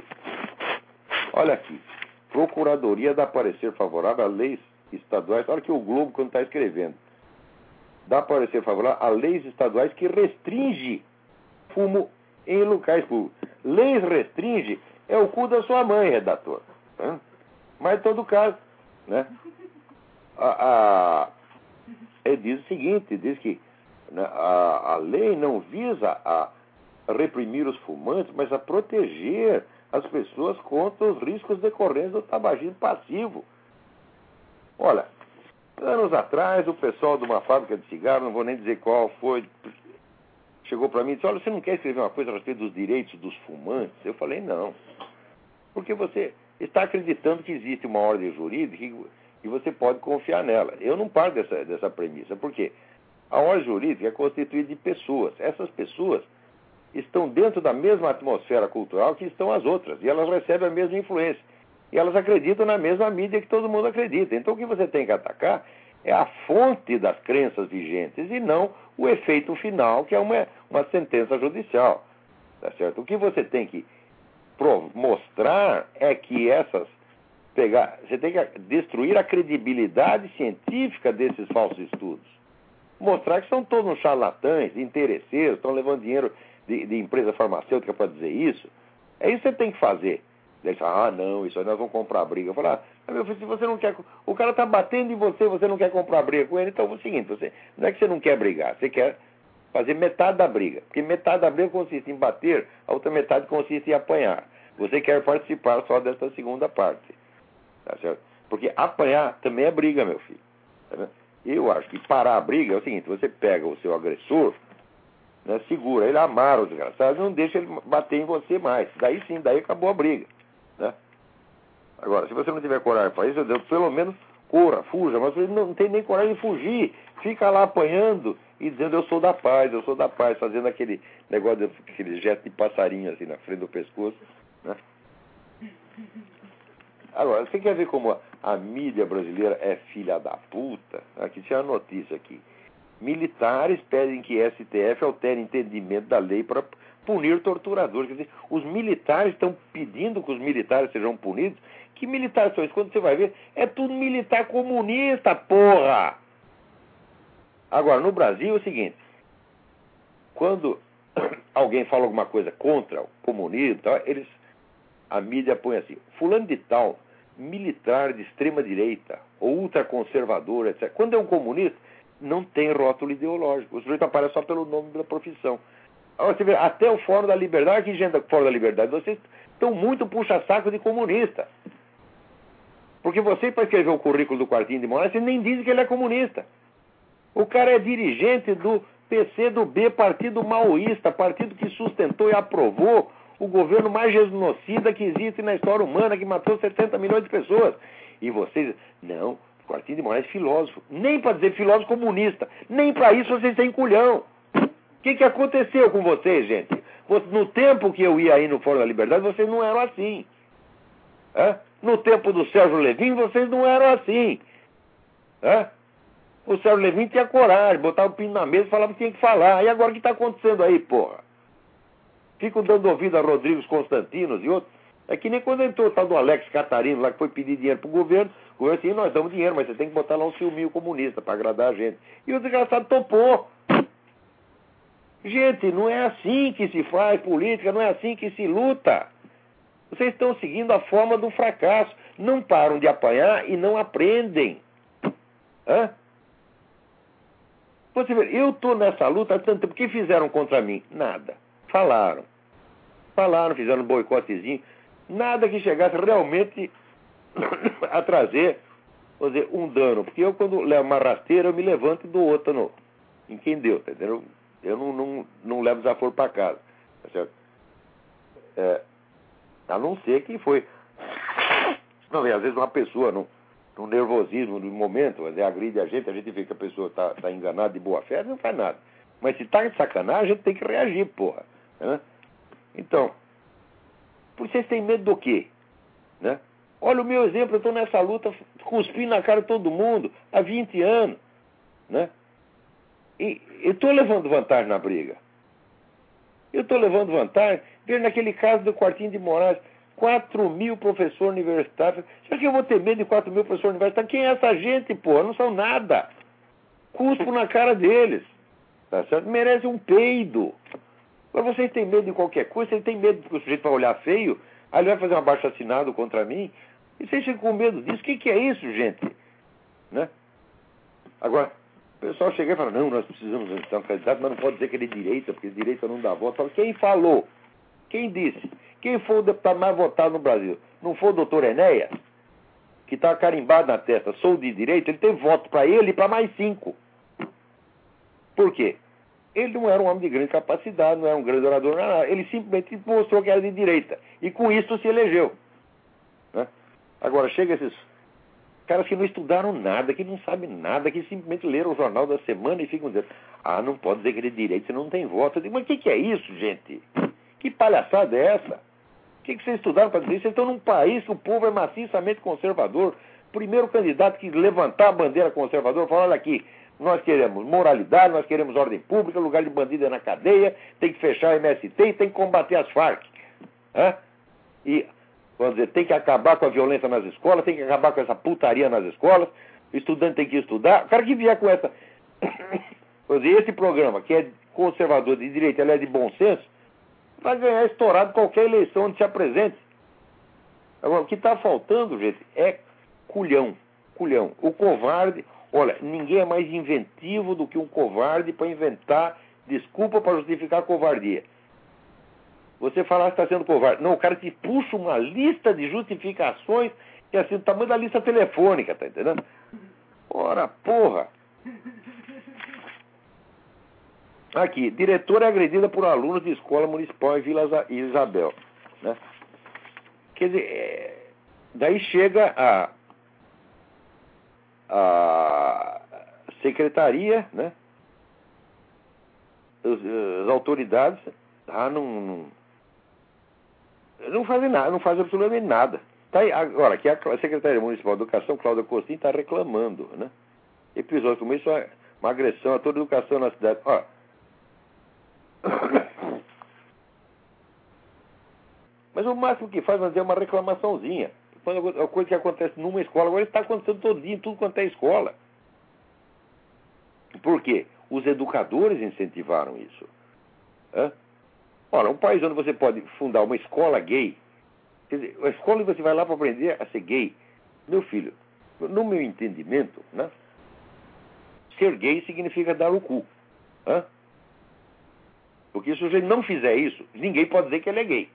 Speaker 2: Olha aqui. Procuradoria dá parecer favorável a leis estaduais. Olha que o Globo, quando está escrevendo, dá parecer favorável a leis estaduais que restringe fumo em locais públicos. Leis restringe é o cu da sua mãe, redator. Né? Mas, em todo caso, né? a, a ele diz o seguinte: diz que né, a, a lei não visa a reprimir os fumantes, mas a proteger as pessoas contra os riscos decorrentes do tabagismo passivo. Olha, anos atrás, o pessoal de uma fábrica de cigarro, não vou nem dizer qual foi, chegou para mim e disse: Olha, você não quer escrever uma coisa a respeito dos direitos dos fumantes? Eu falei: Não. Porque você está acreditando que existe uma ordem jurídica e você pode confiar nela. Eu não paro dessa, dessa premissa, porque a ordem jurídica é constituída de pessoas. Essas pessoas estão dentro da mesma atmosfera cultural que estão as outras, e elas recebem a mesma influência. E elas acreditam na mesma mídia que todo mundo acredita. Então o que você tem que atacar é a fonte das crenças vigentes e não o efeito final, que é uma, uma sentença judicial. Tá certo? O que você tem que mostrar é que essas pegar, você tem que destruir a credibilidade científica desses falsos estudos. Mostrar que são todos charlatães, interesseiros, estão levando dinheiro de, de empresa farmacêutica para dizer isso. É isso que você tem que fazer. Fala, ah, não, isso aí nós vamos comprar briga. Eu falo, ah, meu filho, se você não quer. O cara está batendo em você, você não quer comprar briga com ele, então é o seguinte, você, não é que você não quer brigar, você quer fazer metade da briga. Porque metade da briga consiste em bater, a outra metade consiste em apanhar. Você quer participar só dessa segunda parte. Tá certo? Porque apanhar também é briga, meu filho. Tá Eu acho que parar a briga é o seguinte: você pega o seu agressor, né, segura ele, amara o desgraçado, não deixa ele bater em você mais. Daí sim, daí acabou a briga. Né? Agora, se você não tiver coragem para isso, pelo menos corra, fuja, mas você não tem nem coragem de fugir. Fica lá apanhando e dizendo eu sou da paz, eu sou da paz, fazendo aquele negócio, aquele gesto de passarinho assim na frente do pescoço. Né? Agora, você quer ver como a mídia brasileira é filha da puta? Aqui tinha uma notícia aqui. Militares pedem que STF altere entendimento da lei para punir torturadores. Quer dizer, os militares estão pedindo que os militares sejam punidos. Que militares são esses? Quando você vai ver, é tudo militar comunista, porra! Agora, no Brasil é o seguinte: quando alguém fala alguma coisa contra o comunismo, eles, a mídia põe assim: Fulano de Tal, militar de extrema direita ou ultraconservador, etc. Quando é um comunista, não tem rótulo ideológico. O sujeito aparece só pelo nome da profissão. Você vê, até o Fórum da Liberdade, que gente Fórum da Liberdade, vocês estão muito puxa-saco de comunista. Porque você, para escrever o currículo do Quartinho de Moraes, você nem diz que ele é comunista. O cara é dirigente do PC do B, partido maoísta, partido que sustentou e aprovou o governo mais genocida que existe na história humana, que matou 70 milhões de pessoas. E vocês, não, Quartinho de Moraes filósofo. Nem para dizer filósofo comunista. Nem para isso vocês têm culhão que, que aconteceu com vocês, gente? No tempo que eu ia aí no Fórum da Liberdade, vocês não eram assim. No tempo do Sérgio Levin, vocês não eram assim. O Sérgio Levin tinha coragem, botava o pino na mesa e falava que tinha que falar. E agora o que está acontecendo aí, porra? Ficam dando ouvido a Rodrigues Constantinos e outros. É que nem quando entrou o tal do Alex Catarino lá que foi pedir dinheiro pro governo. O governo assim, nós damos dinheiro, mas você tem que botar lá um filminho comunista para agradar a gente. E o desgraçado topou. Gente, não é assim que se faz política, não é assim que se luta. Vocês estão seguindo a forma do fracasso. Não param de apanhar e não aprendem. Hã? Você vê, eu estou nessa luta há tanto tempo. O que fizeram contra mim? Nada. Falaram. Falaram, fizeram um boicotezinho. Nada que chegasse realmente a trazer vou dizer, um dano. Porque eu, quando levo uma rasteira, eu me levanto e dou outra no, em quem deu, tá entendeu? Eu não, não, não levo desaforo para casa. Tá certo? É, a não ser que foi. Não, às vezes uma pessoa, num, num nervosismo no momento, mas agride a gente, a gente vê que a pessoa está tá enganada de boa fé, não faz nada. Mas se está de sacanagem, a gente tem que reagir, porra. Né? Então, vocês têm medo do quê? Né? Olha o meu exemplo, eu estou nessa luta cuspindo na cara de todo mundo há 20 anos. Né? E estou levando vantagem na briga. Eu estou levando vantagem. Veja naquele caso do Quartinho de Moraes, 4 mil professores universitários. Será que eu vou ter medo de 4 mil professores universitários? Quem é essa gente, pô? Não são nada. Cuspo na cara deles. Tá certo? Merece um peido. Agora vocês têm medo de qualquer coisa, vocês têm medo porque o sujeito vai olhar feio, aí ele vai fazer um abaixo assinado contra mim. E vocês ficam com medo disso. O que, que é isso, gente? Né? Agora, o pessoal chega e fala, não, nós precisamos de um candidato, mas não pode dizer que ele é direita, porque direita não dá voto. Falo, quem falou? Quem disse? Quem foi o deputado mais votado no Brasil? Não foi o doutor Enéas? Que está carimbado na testa, sou de direita, ele teve voto para ele e para mais cinco. Por quê? Ele não era um homem de grande capacidade, não era um grande orador, nada. Ele simplesmente mostrou que era de direita. E com isso se elegeu. Né? Agora, chega esses Caras que não estudaram nada, que não sabem nada, que simplesmente leram o jornal da semana e ficam dizendo: Ah, não pode dizer que ele é de direita, você não tem voto. Eu digo, mas o que, que é isso, gente? Que palhaçada é essa? O que, que vocês estudaram para dizer isso? Vocês estão num país que o povo é maciçamente conservador. Primeiro candidato que levantar a bandeira conservadora falou, olha aqui, nós queremos moralidade, nós queremos ordem pública, lugar de bandido é na cadeia, tem que fechar a MST e tem que combater as Farc. Hã? E, vamos dizer, tem que acabar com a violência nas escolas, tem que acabar com essa putaria nas escolas, o estudante tem que estudar. O cara que vier com essa. Vamos dizer, esse programa, que é conservador de direita, ele é de bom senso, vai ganhar estourado qualquer eleição onde se apresente. Agora, o que está faltando, gente, é culhão. Culhão. O covarde, olha, ninguém é mais inventivo do que um covarde para inventar desculpa para justificar a covardia. Você falar que está sendo covarde. Não, o cara te puxa uma lista de justificações que é assim, o tamanho da lista telefônica, tá entendendo? Ora, porra! Aqui, diretora é agredida por alunos de escola municipal em Vila Isabel. Né? Quer dizer, é, daí chega a, a secretaria, né? As, autoridades ah, não, não, não fazem nada, não fazem absolutamente nada. Tá aí, agora, que a Secretaria Municipal de Educação, Cláudia Costin, está reclamando, né? Episódio como isso uma agressão a toda a educação na cidade. Ó, mas o máximo que faz é uma reclamaçãozinha. Quando a coisa que acontece numa escola, agora está acontecendo todinho, tudo quanto é escola. Por quê? Os educadores incentivaram isso. Hã? Ora, um país onde você pode fundar uma escola gay, quer dizer, a escola onde você vai lá para aprender a ser gay. Meu filho, no meu entendimento, né, ser gay significa dar o cu. Hã? Porque se o sujeito não fizer isso, ninguém pode dizer que ele é gay.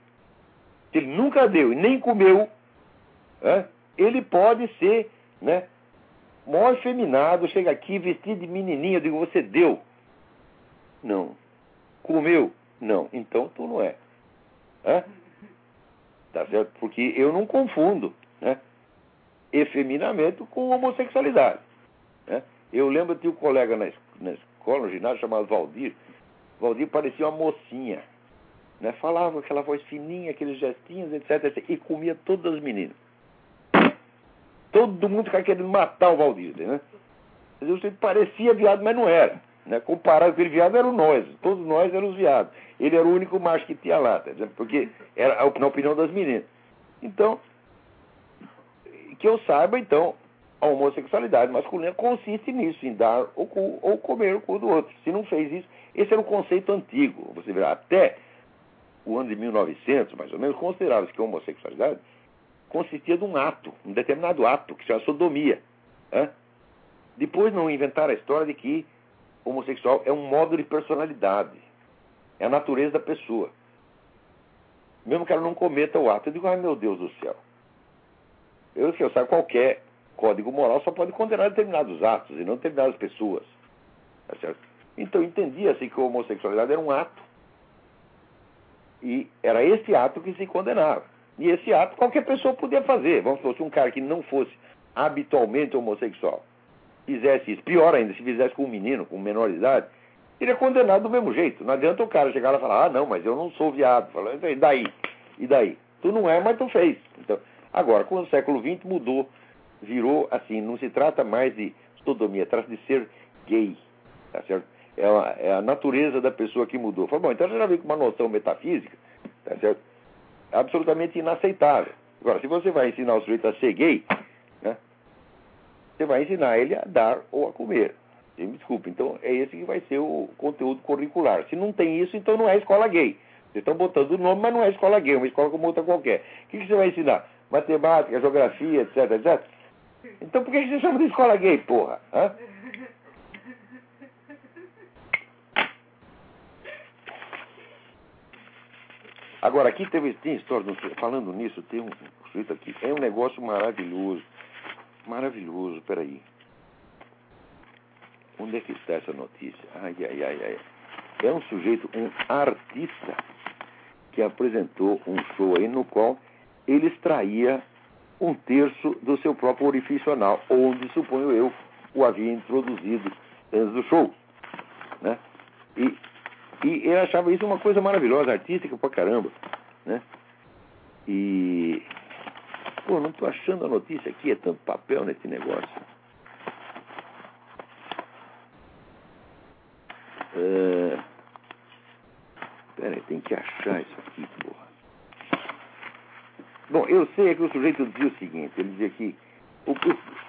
Speaker 2: Se ele nunca deu e nem comeu, ele pode ser né, mó efeminado, chega aqui vestido de menininha, eu digo, você deu? Não. Comeu? Não, então tu não é. é? Tá certo? Porque eu não confundo né? efeminamento com homossexualidade. Né? Eu lembro de um colega na, na escola, no ginásio, chamado Valdir. Valdir parecia uma mocinha. Né? Falava aquela voz fininha, aqueles gestinhos, etc, etc. E comia todas as meninas. Todo mundo ficava querendo matar o Valdir. Né? Ele parecia viado, mas não era. Né? Comparado com aquele viado, eram nós. Todos nós éramos viados. Ele era o único macho que tinha lá, tá porque era na opinião das meninas. Então, que eu saiba, então, a homossexualidade masculina consiste nisso, em dar o cu ou comer o cu do outro. Se não fez isso, esse era um conceito antigo. Você vê, até o ano de 1900, mais ou menos, considerava-se que a homossexualidade consistia de um ato, um determinado ato, que se chama sodomia. Né? Depois não inventaram a história de que homossexual é um modo de personalidade. É a natureza da pessoa. Mesmo que ela não cometa o ato. Eu digo, ai meu Deus do céu. Eu, que eu saiba, qualquer código moral só pode condenar determinados atos e não determinadas pessoas. Tá certo? Então entendia-se que a homossexualidade era um ato. E era esse ato que se condenava. E esse ato qualquer pessoa podia fazer. Vamos supor, se um cara que não fosse habitualmente homossexual fizesse isso, pior ainda, se fizesse com um menino, com menor idade, ele é condenado do mesmo jeito. Não adianta o cara chegar lá e falar, ah, não, mas eu não sou viado. Fala, e daí? E daí? Tu não é, mas tu fez. Então, agora, com o século XX mudou, virou assim, não se trata mais de sodomia, trata de ser gay. Tá certo? É a, é a natureza da pessoa que mudou. Fala, bom, então você já veio com uma noção metafísica, tá certo? Absolutamente inaceitável. Agora, se você vai ensinar o sujeito a ser gay, né, você vai ensinar ele a dar ou a comer. Me desculpe, então é esse que vai ser o conteúdo curricular. Se não tem isso, então não é escola gay. Vocês estão botando o nome, mas não é escola gay, é uma escola como outra qualquer. O que, que você vai ensinar? Matemática, geografia, etc, etc. Então por que você chama de escola gay, porra? Hã? Agora, aqui teve, tem história, falando nisso, tem um sujeito aqui, é um negócio maravilhoso. Maravilhoso, peraí. Onde é que está essa notícia? Ai, ai, ai, ai. É um sujeito, um artista, que apresentou um show aí no qual ele extraía um terço do seu próprio orifício anal, onde, suponho eu, o havia introduzido antes do show. Né? E, e ele achava isso uma coisa maravilhosa, artística pra caramba. Né? E. Pô, não estou achando a notícia aqui, é tanto papel nesse negócio. É... Peraí, tem que achar isso aqui, porra. Bom, eu sei que o sujeito dizia o seguinte, ele dizia que o,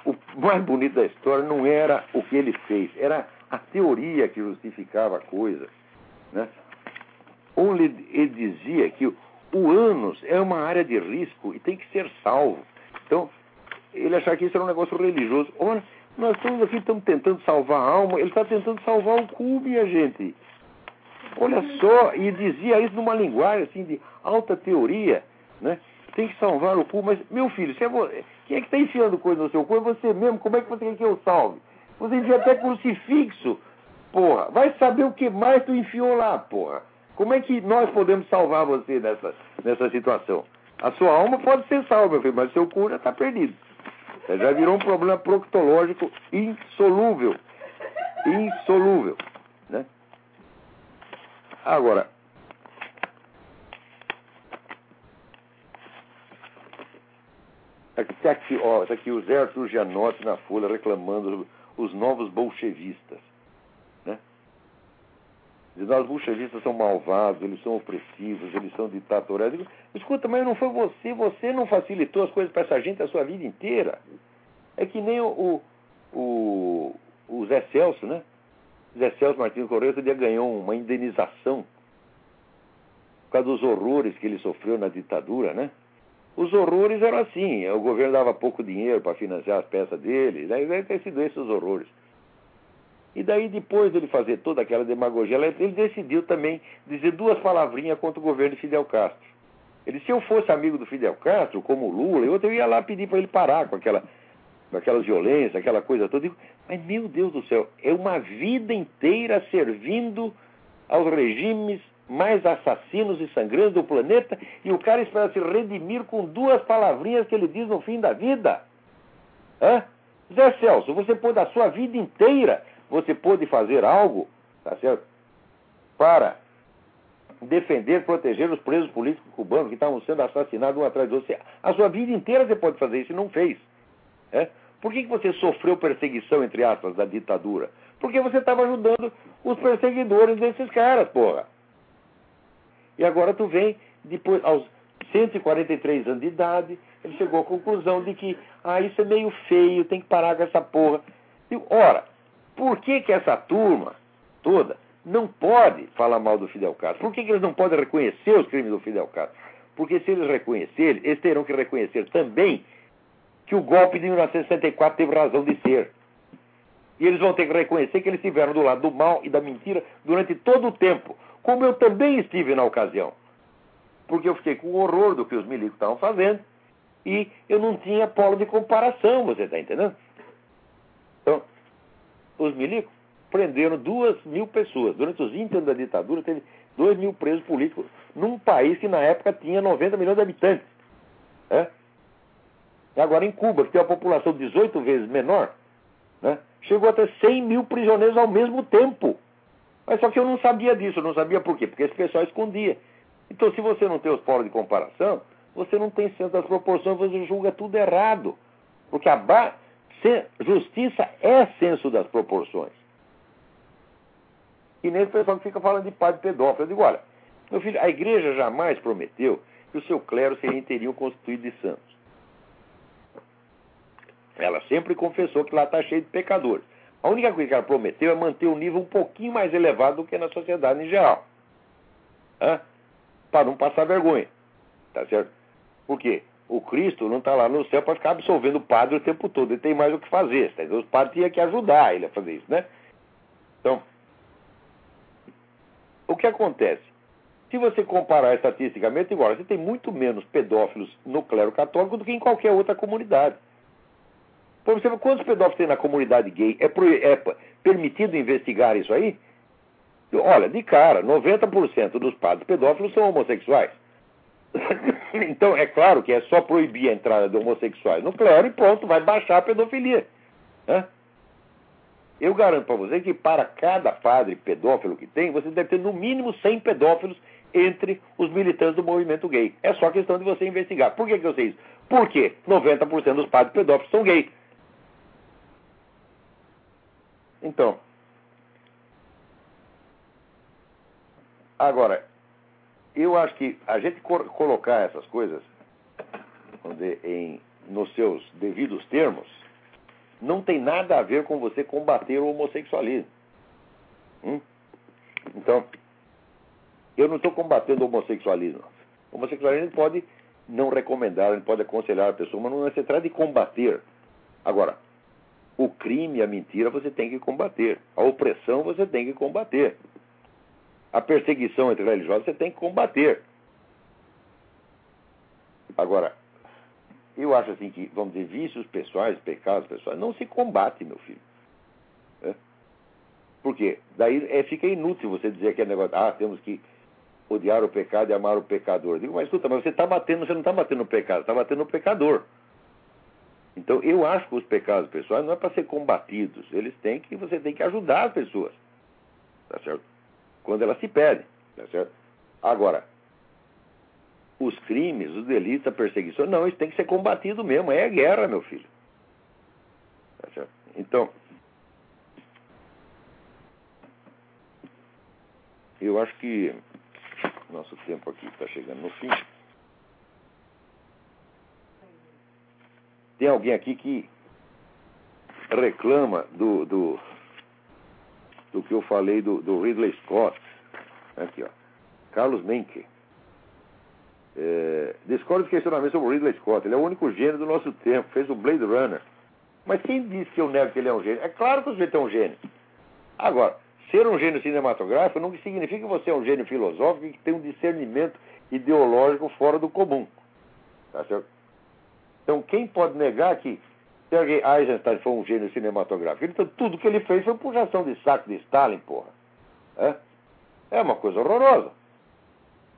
Speaker 2: o, o mais bonito da história não era o que ele fez, era a teoria que justificava a coisa. Né? Onde ele dizia que o ânus é uma área de risco e tem que ser salvo. Então, ele achava que isso era um negócio religioso. Olha, nós estamos aqui, estamos tentando salvar a alma, ele está tentando salvar o cu, minha gente. Olha só, e dizia isso numa linguagem assim de alta teoria, né? Tem que salvar o cu, mas, meu filho, é quem é que está enfiando coisa no seu cu? É você mesmo, como é que você quer que eu salve? Você enfia até crucifixo, porra. Vai saber o que mais tu enfiou lá, porra. Como é que nós podemos salvar você nessa, nessa situação? A sua alma pode ser salva, meu filho, mas seu cu já está perdido. Já virou um problema proctológico insolúvel. Insolúvel. Né? Agora, Aqui, aqui, ó, tá aqui o Zé Arthur Gianotti na Folha reclamando os novos bolchevistas. Né? Dizendo os bolchevistas são malvados, eles são opressivos, eles são ditatoriais. Digo, Escuta, mas não foi você, você não facilitou as coisas para essa gente a sua vida inteira. É que nem o, o, o Zé Celso, né? Zé Celso Martins Correia outro dia ganhou uma indenização por causa dos horrores que ele sofreu na ditadura, né? Os horrores eram assim, o governo dava pouco dinheiro para financiar as peças dele, daí deve ter sido esses os horrores. E daí, depois dele fazer toda aquela demagogia, ele decidiu também dizer duas palavrinhas contra o governo de Fidel Castro. Ele, se eu fosse amigo do Fidel Castro, como o Lula, eu, eu ia lá pedir para ele parar com aquela, com aquela violência, aquela coisa toda. Digo, mas, meu Deus do céu, é uma vida inteira servindo aos regimes mais assassinos e sangrentos do planeta e o cara espera se redimir com duas palavrinhas que ele diz no fim da vida. Hã? Zé Celso, você pôde a sua vida inteira, você pôde fazer algo, tá certo? Para defender, proteger os presos políticos cubanos que estavam sendo assassinados um atrás do outro. A sua vida inteira você pode fazer isso e não fez. É? Por que, que você sofreu perseguição, entre aspas, da ditadura? Porque você estava ajudando os perseguidores desses caras, porra. E agora tu vem, depois, aos 143 anos de idade, ele chegou à conclusão de que, ah, isso é meio feio, tem que parar com essa porra. Ora, por que que essa turma toda não pode falar mal do Fidel Castro? Por que, que eles não podem reconhecer os crimes do Fidel Castro? Porque se eles reconhecerem, eles terão que reconhecer também que o golpe de 1964 teve razão de ser. E eles vão ter que reconhecer que eles estiveram do lado do mal e da mentira durante todo o tempo como eu também estive na ocasião. Porque eu fiquei com horror do que os milicos estavam fazendo e eu não tinha polo de comparação, você está entendendo? Os milicos prenderam duas mil pessoas. Durante os 20 anos da ditadura, teve dois mil presos políticos num país que na época tinha 90 milhões de habitantes. É? Agora, em Cuba, que tem uma população 18 vezes menor, né, chegou a ter 100 mil prisioneiros ao mesmo tempo. Mas só que eu não sabia disso, eu não sabia por quê? Porque esse pessoal escondia. Então, se você não tem os polos de comparação, você não tem senso das proporções, você julga tudo errado. Porque a ba... justiça é senso das proporções. E o pessoal que fica falando de padre pedófilo. Eu digo, olha, meu filho, a igreja jamais prometeu que o seu clero seria inteirinho constituído de santos. Ela sempre confessou que lá está cheio de pecadores. A única coisa que ela prometeu é manter o nível um pouquinho mais elevado do que na sociedade em geral. Para não passar vergonha. Tá certo? Por quê? O Cristo não está lá no céu para ficar absolvendo o padre o tempo todo. Ele tem mais o que fazer. Tá Os padres tinham que ajudar ele a fazer isso, né? Então, o que acontece? Se você comparar estatisticamente, igual, você tem muito menos pedófilos no clero católico do que em qualquer outra comunidade. Por exemplo, quantos pedófilos tem na comunidade gay? É, pro, é permitido investigar isso aí? Olha, de cara, 90% dos padres pedófilos são homossexuais. então, é claro que é só proibir a entrada de homossexuais no clero e pronto, vai baixar a pedofilia. Né? Eu garanto para você que para cada padre pedófilo que tem, você deve ter no mínimo 100 pedófilos entre os militantes do movimento gay. É só questão de você investigar. Por que, que eu sei isso? Porque 90% dos padres pedófilos são gays. Então, agora, eu acho que a gente colocar essas coisas dizer, em, nos seus devidos termos não tem nada a ver com você combater o homossexualismo. Hum? Então, eu não estou combatendo o homossexualismo. O homossexualismo pode não recomendar, ele pode aconselhar a pessoa, mas não se trata de combater. Agora, o crime, a mentira, você tem que combater. A opressão, você tem que combater. A perseguição entre religiosos, você tem que combater. Agora, eu acho assim que, vamos dizer, vícios pessoais, pecados pessoais, não se combate, meu filho. É? Por quê? Daí é, fica inútil você dizer aquele negócio, ah, temos que odiar o pecado e amar o pecador. Eu digo, mas escuta, mas você está batendo, você não está batendo no pecado, está batendo no pecador. Então, eu acho que os pecados pessoais não é para ser combatidos, eles têm que, você tem que ajudar as pessoas, tá certo? Quando elas se pedem, tá certo? Agora, os crimes, os delitos, a perseguição, não, isso tem que ser combatido mesmo, é guerra, meu filho. Tá certo? Então, eu acho que nosso tempo aqui está chegando no fim. Tem alguém aqui que reclama do, do, do que eu falei do, do Ridley Scott. Aqui, ó. Carlos Menke. É, discordo dos questionamentos sobre o Ridley Scott. Ele é o único gênio do nosso tempo. Fez o Blade Runner. Mas quem disse que eu nego que ele é um gênio? É claro que o sujeito é um gênio. Agora, ser um gênio cinematográfico não significa que você é um gênio filosófico e que tem um discernimento ideológico fora do comum. Tá certo? Então, quem pode negar que Sergei Eisenstein foi um gênio cinematográfico? Então, tudo que ele fez foi puxação de saco de Stalin, porra. É, é uma coisa horrorosa.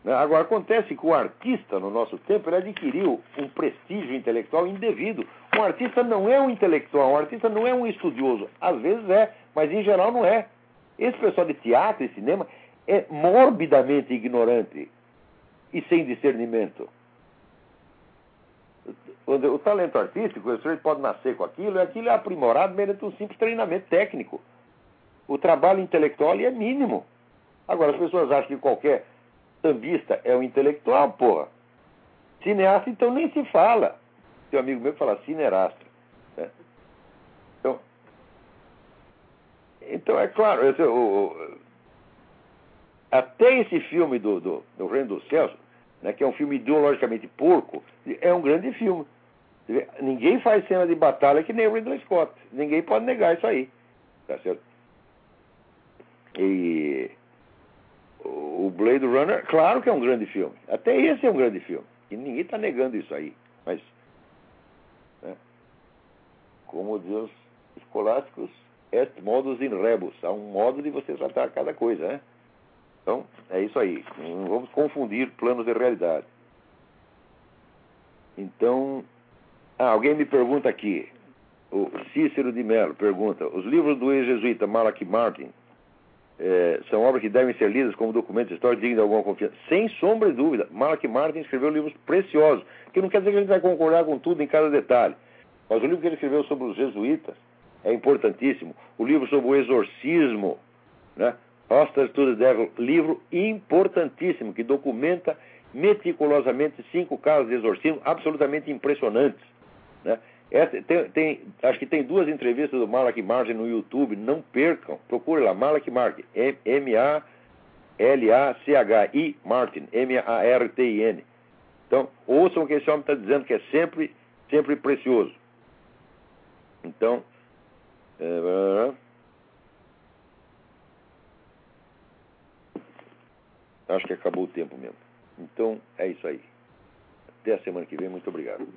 Speaker 2: Né? Agora, acontece que o artista, no nosso tempo, ele adquiriu um prestígio intelectual indevido. Um artista não é um intelectual, um artista não é um estudioso. Às vezes é, mas em geral não é. Esse pessoal de teatro e cinema é morbidamente ignorante e sem discernimento. O talento artístico, o sujeito pode nascer com aquilo, e aquilo é aprimorado mediante um simples treinamento técnico. O trabalho intelectual é mínimo. Agora, as pessoas acham que qualquer sambista é um intelectual, porra. Cineasta, então, nem se fala. Um amigo meu fala cineasta. Né? Então, então, é claro, até esse filme do, do, do Reino dos Céus, né, que é um filme ideologicamente porco, é um grande filme. Ninguém faz cena de batalha que nem o Ridley Scott. Ninguém pode negar isso aí. Tá certo? E o Blade Runner, claro que é um grande filme. Até esse é um grande filme. E ninguém está negando isso aí. Mas, né, como diz os escolásticos, est modus in rebus. Há um modo de você tratar cada coisa, né? Então, é isso aí. Não vamos confundir planos de realidade. Então, ah, alguém me pergunta aqui. O Cícero de Mello pergunta: os livros do ex-jesuíta Malachi Martin é, são obras que devem ser lidas como documentos históricos dignos de alguma confiança. Sem sombra de dúvida, Mark Martin escreveu livros preciosos, que não quer dizer que a gente vai concordar com tudo em cada detalhe. Mas o livro que ele escreveu sobre os jesuítas é importantíssimo. O livro sobre o exorcismo, né? Hostage to the Devil, livro importantíssimo, que documenta meticulosamente cinco casos de exorcismo absolutamente impressionantes. Né? Essa, tem, tem, acho que tem duas entrevistas do Malak Martin no YouTube, não percam. Procure lá, Malak Martin, M-A-L-A-C-H-I Martin, M-A-R-T-I-N. Então, ouçam o que esse homem está dizendo, que é sempre, sempre precioso. Então, é, acho que acabou o tempo mesmo. Então, é isso aí. Até a semana que vem. Muito obrigado.